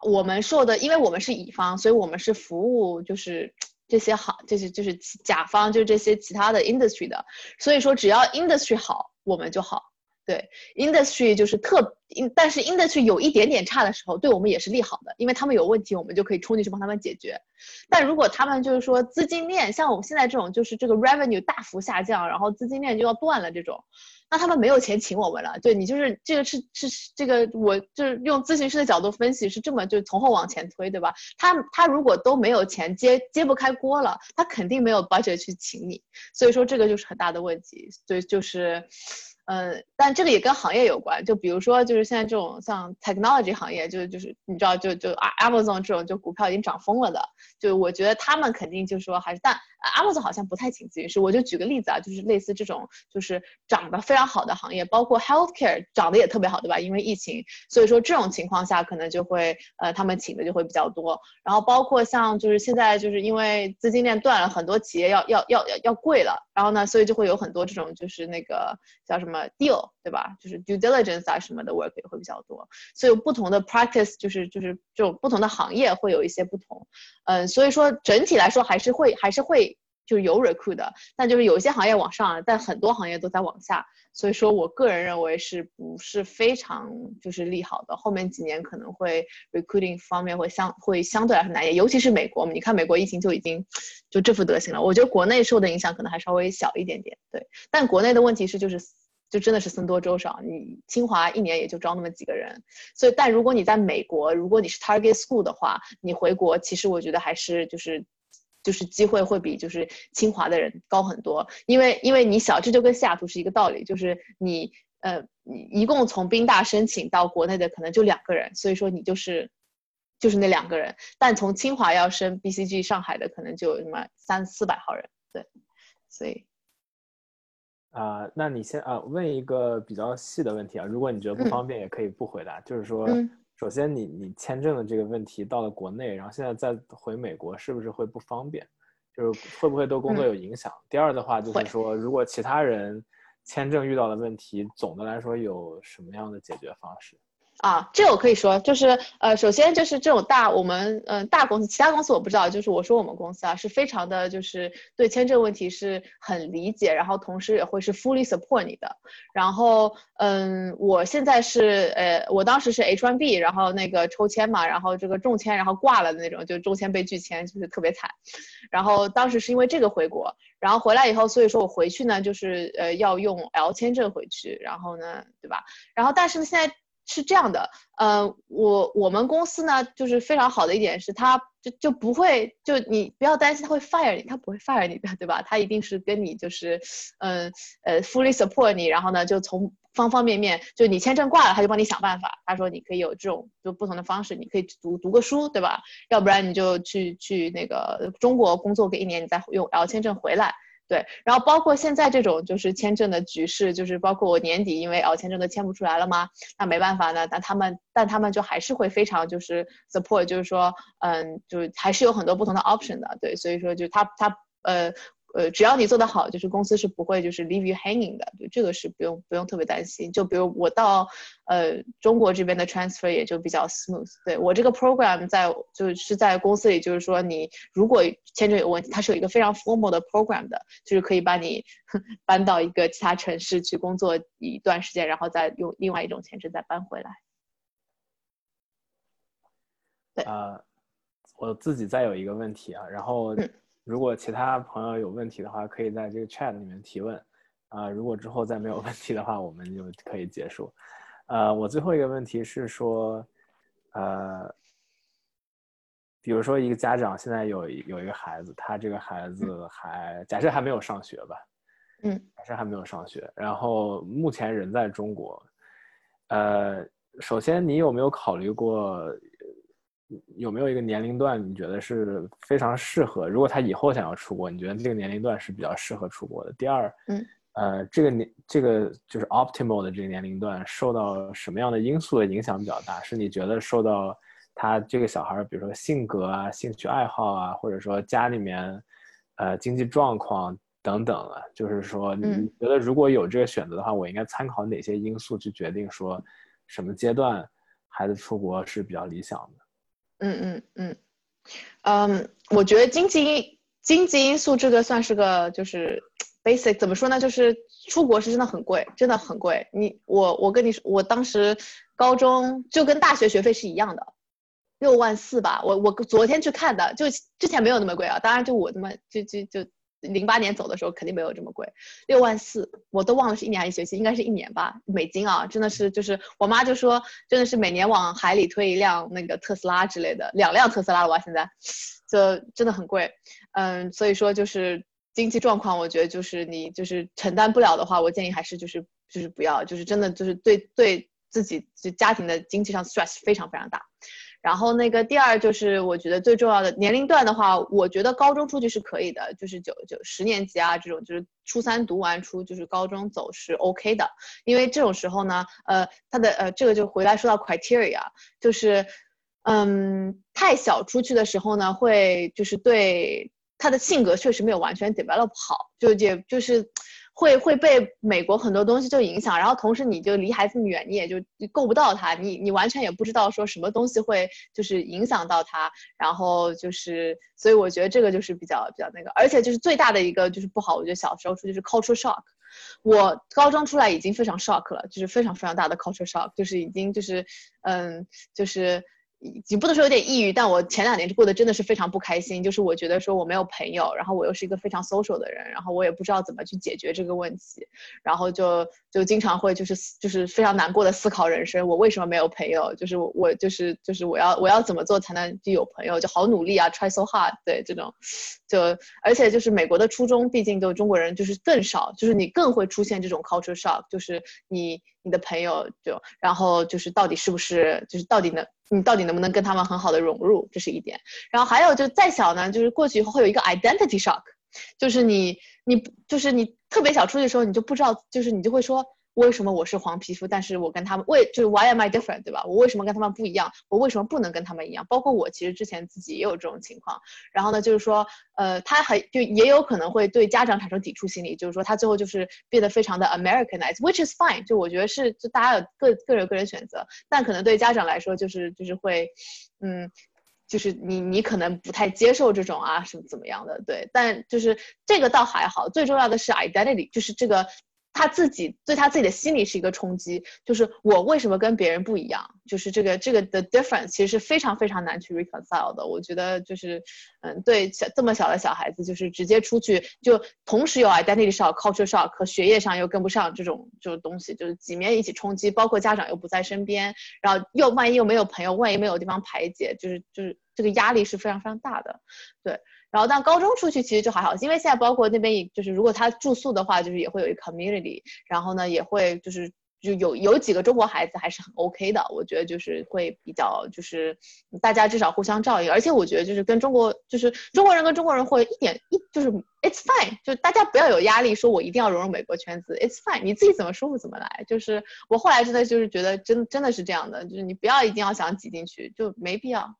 我们说的，因为我们是乙方，所以我们是服务，就是这些好，这些就是甲方，就是这些其他的 industry 的。所以说，只要 industry 好，我们就好。对，industry 就是特，但是 industry 有一点点差的时候，对我们也是利好的，因为他们有问题，我们就可以冲进去帮他们解决。但如果他们就是说资金链，像我们现在这种，就是这个 revenue 大幅下降，然后资金链就要断了这种，那他们没有钱请我们了。对你就是这个是是这个，我就是用咨询师的角度分析是这么就从后往前推，对吧？他他如果都没有钱接揭不开锅了，他肯定没有 budget 去请你，所以说这个就是很大的问题。所以就是。嗯，但这个也跟行业有关，就比如说，就是现在这种像 technology 行业，就就是你知道，就就啊 Amazon 这种就股票已经涨疯了的，就我觉得他们肯定就说还是，但 Amazon 好像不太请咨询师。我就举个例子啊，就是类似这种就是涨得非常好的行业，包括 healthcare 涨得也特别好，对吧？因为疫情，所以说这种情况下可能就会呃他们请的就会比较多。然后包括像就是现在就是因为资金链断了，很多企业要要要要要贵了，然后呢，所以就会有很多这种就是那个叫什么。么 deal 对吧？就是 due diligence 啊什么的 work 也会比较多，所以不同的 practice 就是就是这种不同的行业会有一些不同，嗯，所以说整体来说还是会还是会就是有 recruit 的，但就是有一些行业往上，但很多行业都在往下，所以说我个人认为是不是非常就是利好的，后面几年可能会 recruiting 方面会相会相对来说难一点，尤其是美国，你看美国疫情就已经就这副德行了，我觉得国内受的影响可能还稍微小一点点，对，但国内的问题是就是。就真的是僧多粥少，你清华一年也就招那么几个人，所以但如果你在美国，如果你是 target school 的话，你回国其实我觉得还是就是就是机会会比就是清华的人高很多，因为因为你小，这就跟西雅图是一个道理，就是你呃你一共从宾大申请到国内的可能就两个人，所以说你就是就是那两个人，但从清华要升 BCG 上海的可能就什么三四百号人，对，所以。啊，那你先啊，问一个比较细的问题啊，如果你觉得不方便，也可以不回答。就是说，首先你你签证的这个问题到了国内，然后现在再回美国，是不是会不方便？就是会不会对工作有影响？第二的话就是说，如果其他人签证遇到的问题，总的来说有什么样的解决方式？啊，这我可以说，就是呃，首先就是这种大我们嗯大公司，其他公司我不知道，就是我说我们公司啊，是非常的，就是对签证问题是很理解，然后同时也会是 fully support 你的。然后嗯，我现在是呃，我当时是 H1B，然后那个抽签嘛，然后这个中签，然后挂了的那种，就中签被拒签，就是特别惨。然后当时是因为这个回国，然后回来以后，所以说我回去呢，就是呃要用 L 签证回去，然后呢，对吧？然后但是呢，现在。是这样的，呃，我我们公司呢，就是非常好的一点是，他就就不会，就你不要担心他会 fire 你，他不会 fire 你的，对吧？他一定是跟你就是，嗯呃，fully support 你，然后呢，就从方方面面，就你签证挂了，他就帮你想办法。他说你可以有这种就不同的方式，你可以读读个书，对吧？要不然你就去去那个中国工作个一年，你再用 L 签证回来。对，然后包括现在这种就是签证的局势，就是包括我年底因为哦签证都签不出来了吗？那没办法呢，但他们但他们就还是会非常就是 support，就是说嗯，就还是有很多不同的 option 的，对，所以说就他他呃。呃，只要你做得好，就是公司是不会就是 leave you hanging 的，就这个是不用不用特别担心。就比如我到呃中国这边的 transfer 也就比较 smooth。对我这个 program 在就是在公司里，就是说你如果签证有问题，它是有一个非常 formal 的 program 的，就是可以把你 搬到一个其他城市去工作一段时间，然后再用另外一种签证再搬回来。对啊，我自己再有一个问题啊，然后。如果其他朋友有问题的话，可以在这个 chat 里面提问，啊，如果之后再没有问题的话，我们就可以结束。呃，我最后一个问题是说，呃，比如说一个家长现在有有一个孩子，他这个孩子还假设还没有上学吧，嗯，假设还没有上学，然后目前人在中国，呃，首先你有没有考虑过？有没有一个年龄段你觉得是非常适合？如果他以后想要出国，你觉得这个年龄段是比较适合出国的？第二，嗯，呃，这个年这个就是 optimal 的这个年龄段受到什么样的因素的影响比较大？是你觉得受到他这个小孩，比如说性格啊、兴趣爱好啊，或者说家里面呃经济状况等等啊？就是说，你觉得如果有这个选择的话，我应该参考哪些因素去决定说什么阶段孩子出国是比较理想的？嗯嗯嗯，嗯，我觉得经济因经济因素这个算是个就是 basic，怎么说呢？就是出国是真的很贵，真的很贵。你我我跟你说，我当时高中就跟大学学费是一样的，六万四吧。我我昨天去看的，就之前没有那么贵啊。当然就我他妈就就就。零八年走的时候肯定没有这么贵，六万四，我都忘了是一年还是学期，应该是一年吧，美金啊，真的是就是我妈就说，真的是每年往海里推一辆那个特斯拉之类的，两辆特斯拉了吧，现在，就真的很贵，嗯，所以说就是经济状况，我觉得就是你就是承担不了的话，我建议还是就是就是不要，就是真的就是对对自己就家庭的经济上 stress 非常非常大。然后那个第二就是我觉得最重要的年龄段的话，我觉得高中出去是可以的，就是九九十年级啊这种，就是初三读完初就是高中走是 OK 的，因为这种时候呢，呃，他的呃这个就回来说到 criteria，就是嗯太小出去的时候呢，会就是对他的性格确实没有完全 develop 好，就也就是。会会被美国很多东西就影响，然后同时你就离孩子远，你也就够不到他，你你完全也不知道说什么东西会就是影响到他，然后就是，所以我觉得这个就是比较比较那个，而且就是最大的一个就是不好，我觉得小时候出就是 culture shock，我高中出来已经非常 shock 了，就是非常非常大的 culture shock，就是已经就是嗯就是。你不能说有点抑郁，但我前两年过得真的是非常不开心。就是我觉得说我没有朋友，然后我又是一个非常 social 的人，然后我也不知道怎么去解决这个问题，然后就就经常会就是就是非常难过的思考人生，我为什么没有朋友？就是我就是就是我要我要怎么做才能就有朋友？就好努力啊，try so hard，对这种，就而且就是美国的初中，毕竟就中国人就是更少，就是你更会出现这种 culture shock，就是你。你的朋友就，然后就是到底是不是，就是到底能，你到底能不能跟他们很好的融入，这是一点。然后还有就再小呢，就是过去以后会有一个 identity shock，就是你你就是你特别想出去的时候，你就不知道，就是你就会说。为什么我是黄皮肤，但是我跟他们为就是 Why am I different，对吧？我为什么跟他们不一样？我为什么不能跟他们一样？包括我其实之前自己也有这种情况。然后呢，就是说，呃，他还就也有可能会对家长产生抵触心理，就是说他最后就是变得非常的 Americanized，which is fine。就我觉得是就大家有各各有个人选择，但可能对家长来说就是就是会，嗯，就是你你可能不太接受这种啊什么怎么样的，对。但就是这个倒还好，最重要的是 identity，就是这个。他自己对他自己的心理是一个冲击，就是我为什么跟别人不一样？就是这个这个的 difference 其实是非常非常难去 reconcile 的。我觉得就是，嗯，对小这么小的小孩子，就是直接出去就同时有 identity shock、culture shock 和学业上又跟不上这种这种东西，就是几面一起冲击，包括家长又不在身边，然后又万一又没有朋友，万一没有地方排解，就是就是这个压力是非常非常大的，对。然后，但高中出去其实就还好，因为现在包括那边也就是如果他住宿的话，就是也会有一个 community，然后呢也会就是就有有几个中国孩子还是很 OK 的，我觉得就是会比较就是大家至少互相照应，而且我觉得就是跟中国就是中国人跟中国人会一点一就是 it's fine，就大家不要有压力，说我一定要融入美国圈子，it's fine，你自己怎么舒服怎么来。就是我后来真的就是觉得真真的是这样的，就是你不要一定要想挤进去，就没必要。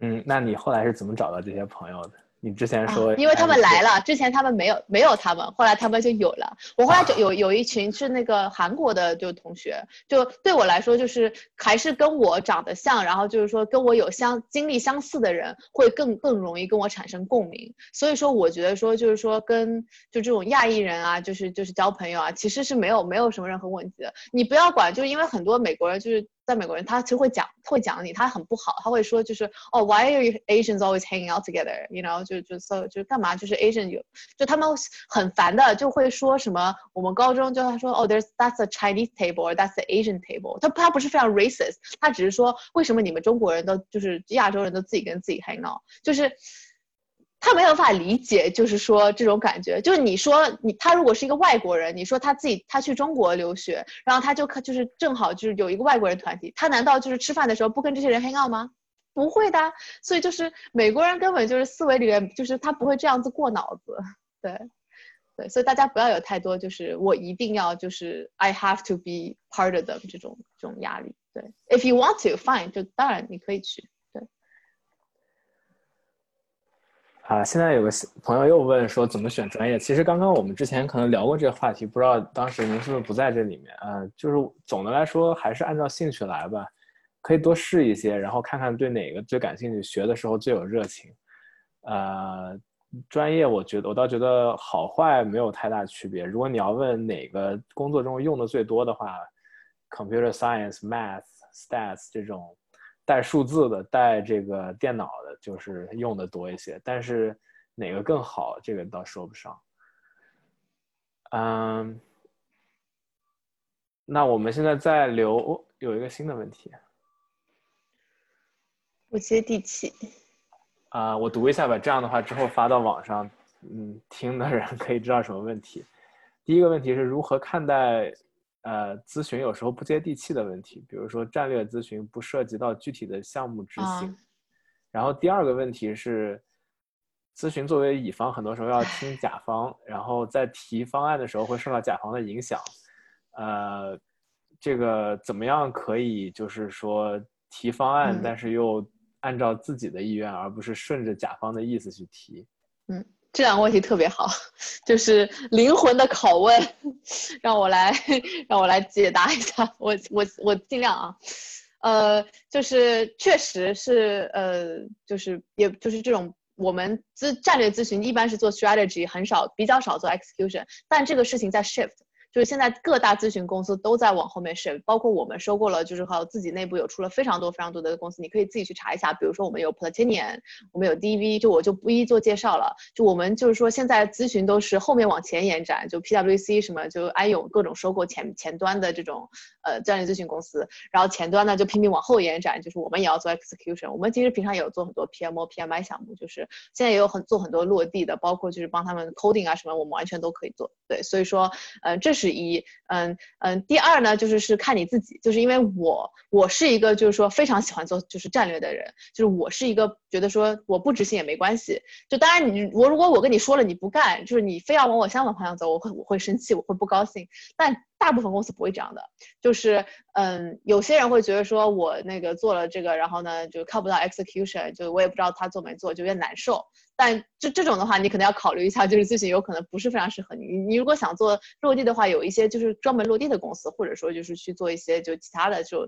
嗯，那你后来是怎么找到这些朋友的？你之前说，因为他们来了，之前他们没有没有他们，后来他们就有了。我后来就有有一群是那个韩国的就同学，就对我来说就是还是跟我长得像，然后就是说跟我有相经历相似的人会更更容易跟我产生共鸣。所以说我觉得说就是说跟就这种亚裔人啊，就是就是交朋友啊，其实是没有没有什么任何问题的。你不要管，就是因为很多美国人就是。在美国人，他其实会讲，会讲你，他很不好，他会说就是哦，Why are Asians always hanging out together? You know，就就 so 就干嘛？就是 Asian 有，就他们很烦的，就会说什么我们高中就他说哦，There's that's a Chinese table，that's the Asian table。他他不是非常 racist，他只是说为什么你们中国人都就是亚洲人都自己跟自己 hang out，就是。他没有办法理解，就是说这种感觉，就是你说你他如果是一个外国人，你说他自己他去中国留学，然后他就就是正好就是有一个外国人团体，他难道就是吃饭的时候不跟这些人 hang out 吗？不会的，所以就是美国人根本就是思维里面就是他不会这样子过脑子，对，对，所以大家不要有太多就是我一定要就是 I have to be part of them 这种这种压力，对，If you want to fine，就当然你可以去。啊，现在有个朋友又问说怎么选专业。其实刚刚我们之前可能聊过这个话题，不知道当时您是不是不在这里面？啊，就是总的来说还是按照兴趣来吧，可以多试一些，然后看看对哪个最感兴趣，学的时候最有热情。呃，专业我觉得我倒觉得好坏没有太大区别。如果你要问哪个工作中用的最多的话，computer science、math、stats 这种。带数字的，带这个电脑的，就是用的多一些。但是哪个更好，这个倒说不上。嗯，那我们现在在留有一个新的问题，不接地气。啊，我读一下吧。这样的话之后发到网上，嗯，听的人可以知道什么问题。第一个问题是如何看待，呃，咨询有时候不接地气的问题，比如说战略咨询不涉及到具体的项目执行。然后第二个问题是，咨询作为乙方，很多时候要听甲方，然后在提方案的时候会受到甲方的影响。呃，这个怎么样可以就是说提方案，但是又按照自己的意愿，而不是顺着甲方的意思去提？嗯。这两个问题特别好，就是灵魂的拷问，让我来让我来解答一下，我我我尽量啊，呃，就是确实是呃，就是也就是这种我们咨战略咨询一般是做 strategy，很少比较少做 execution，但这个事情在 shift。就是现在各大咨询公司都在往后面伸包括我们收购了，就是还有自己内部有出了非常多非常多的公司，你可以自己去查一下。比如说我们有 Platinum，我们有 DV，就我就不一一做介绍了。就我们就是说现在咨询都是后面往前延展，就 PWC 什么，就安永各种收购前前端的这种呃战略咨询公司，然后前端呢就拼命往后延展，就是我们也要做 execution。我们其实平常也有做很多 PMO、PMI 项目，就是现在也有很做很多落地的，包括就是帮他们 coding 啊什么，我们完全都可以做。对，所以说，呃，这是。是一，嗯嗯，第二呢，就是是看你自己，就是因为我我是一个就是说非常喜欢做就是战略的人，就是我是一个觉得说我不执行也没关系，就当然你我如果我跟你说了你不干，就是你非要往我相反方向走，我会我会生气，我会不高兴，但。大部分公司不会这样的，就是，嗯，有些人会觉得说，我那个做了这个，然后呢，就看不到 execution，就我也不知道他做没做，就有点难受。但这这种的话，你可能要考虑一下，就是咨询有可能不是非常适合你。你如果想做落地的话，有一些就是专门落地的公司，或者说就是去做一些就其他的就。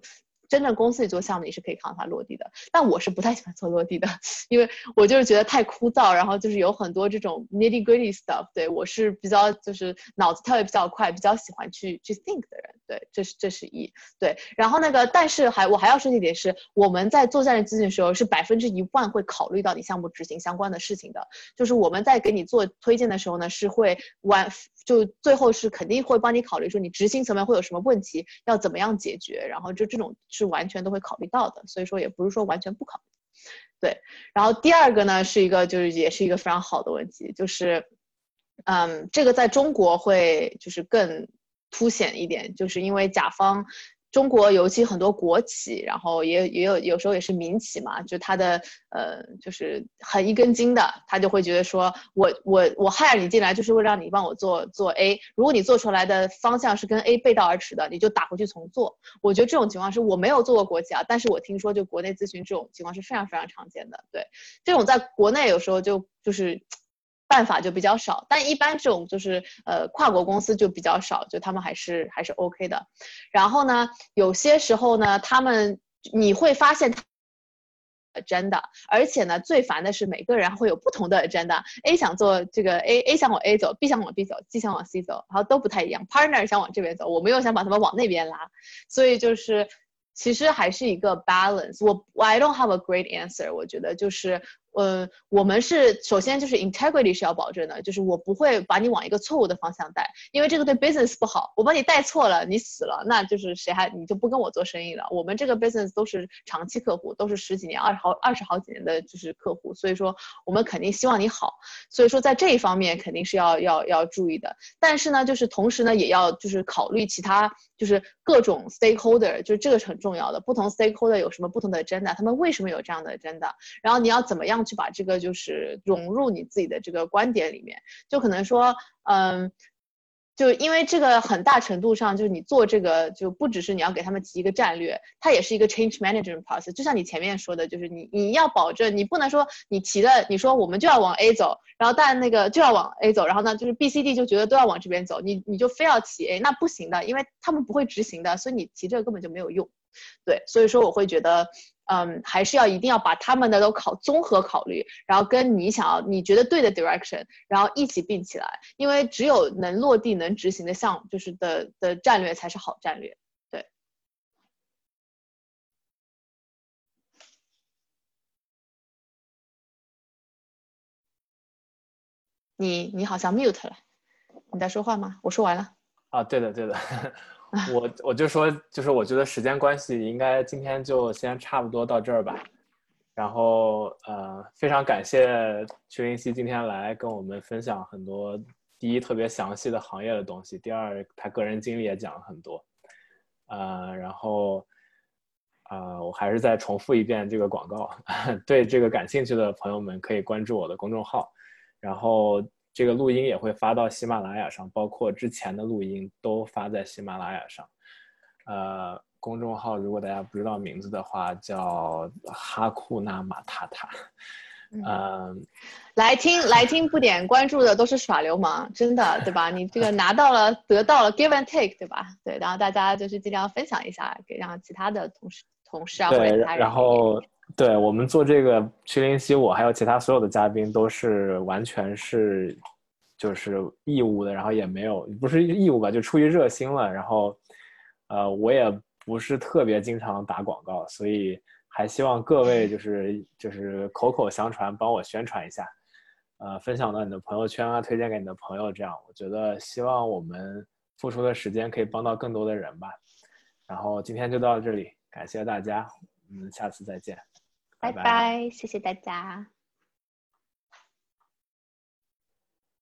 真正公司里做项目，你是可以看到它落地的。但我是不太喜欢做落地的，因为我就是觉得太枯燥，然后就是有很多这种 nitty gritty stuff。对我是比较就是脑子跳也比较快，比较喜欢去去 think 的人。对，这是这是一对。然后那个，但是还我还要说一点是，我们在做战略咨询的时候，是百分之一万会考虑到你项目执行相关的事情的。就是我们在给你做推荐的时候呢，是会完就最后是肯定会帮你考虑说你执行层面会有什么问题，要怎么样解决。然后就这种是完全都会考虑到的，所以说也不是说完全不考虑。对。然后第二个呢，是一个就是也是一个非常好的问题，就是嗯，这个在中国会就是更。凸显一点，就是因为甲方，中国尤其很多国企，然后也也有有时候也是民企嘛，就他的呃就是很一根筋的，他就会觉得说我我我 hire 你进来就是为让你帮我做做 A，如果你做出来的方向是跟 A 背道而驰的，你就打回去重做。我觉得这种情况是我没有做过国企啊，但是我听说就国内咨询这种情况是非常非常常见的。对，这种在国内有时候就就是。办法就比较少，但一般这种就是呃跨国公司就比较少，就他们还是还是 OK 的。然后呢，有些时候呢，他们你会发现，agenda，而且呢，最烦的是每个人会有不同的 agenda。A 想做这个 A，A 想往 A 走，B 想往 B 走，C 想往 C 走，然后都不太一样。Partner 想往这边走，我们又想把他们往那边拉，所以就是其实还是一个 balance。我 I don't have a great answer，我觉得就是。呃，我们是首先就是 integrity 是要保证的，就是我不会把你往一个错误的方向带，因为这个对 business 不好。我把你带错了，你死了，那就是谁还你就不跟我做生意了。我们这个 business 都是长期客户，都是十几年、二十好二十好几年的就是客户，所以说我们肯定希望你好。所以说在这一方面肯定是要要要注意的。但是呢，就是同时呢也要就是考虑其他就是各种 stakeholder，就是这个是很重要的。不同 stakeholder 有什么不同的 agenda，他们为什么有这样的 agenda？然后你要怎么样？去把这个就是融入你自己的这个观点里面，就可能说，嗯，就因为这个很大程度上就是你做这个就不只是你要给他们提一个战略，它也是一个 change management process。就像你前面说的，就是你你要保证你不能说你提的你说我们就要往 A 走，然后但那个就要往 A 走，然后呢就是 B、C、D 就觉得都要往这边走，你你就非要提 A，那不行的，因为他们不会执行的，所以你提这个根本就没有用。对，所以说我会觉得。嗯，还是要一定要把他们的都考综合考虑，然后跟你想要你觉得对的 direction，然后一起并起来，因为只有能落地、能执行的项，就是的的战略才是好战略。对，你你好像 mute 了，你在说话吗？我说完了。啊，对的，对的。我我就说，就是我觉得时间关系，应该今天就先差不多到这儿吧。然后呃，非常感谢屈林熙今天来跟我们分享很多，第一特别详细的行业的东西，第二他个人经历也讲了很多，呃，然后呃，我还是再重复一遍这个广告，对这个感兴趣的朋友们可以关注我的公众号，然后这个录音也会发到喜马拉雅上，包括之前的录音都发在喜马拉雅上，呃。公众号如果大家不知道名字的话，叫哈库纳马塔塔。嗯，来听来听不点关注的都是耍流氓，真的对吧？你这个拿到了得到了 give and take 对吧？对，然后大家就是尽量分享一下，给让其他的同事同事啊或者其他人。然后对我们做这个屈林西，我还有其他所有的嘉宾都是完全是就是义务的，然后也没有不是义务吧，就出于热心了。然后呃，我也。不是特别经常打广告，所以还希望各位就是就是口口相传，帮我宣传一下，呃，分享到你的朋友圈啊，推荐给你的朋友，这样我觉得希望我们付出的时间可以帮到更多的人吧。然后今天就到这里，感谢大家，我们下次再见，拜拜，谢谢大家。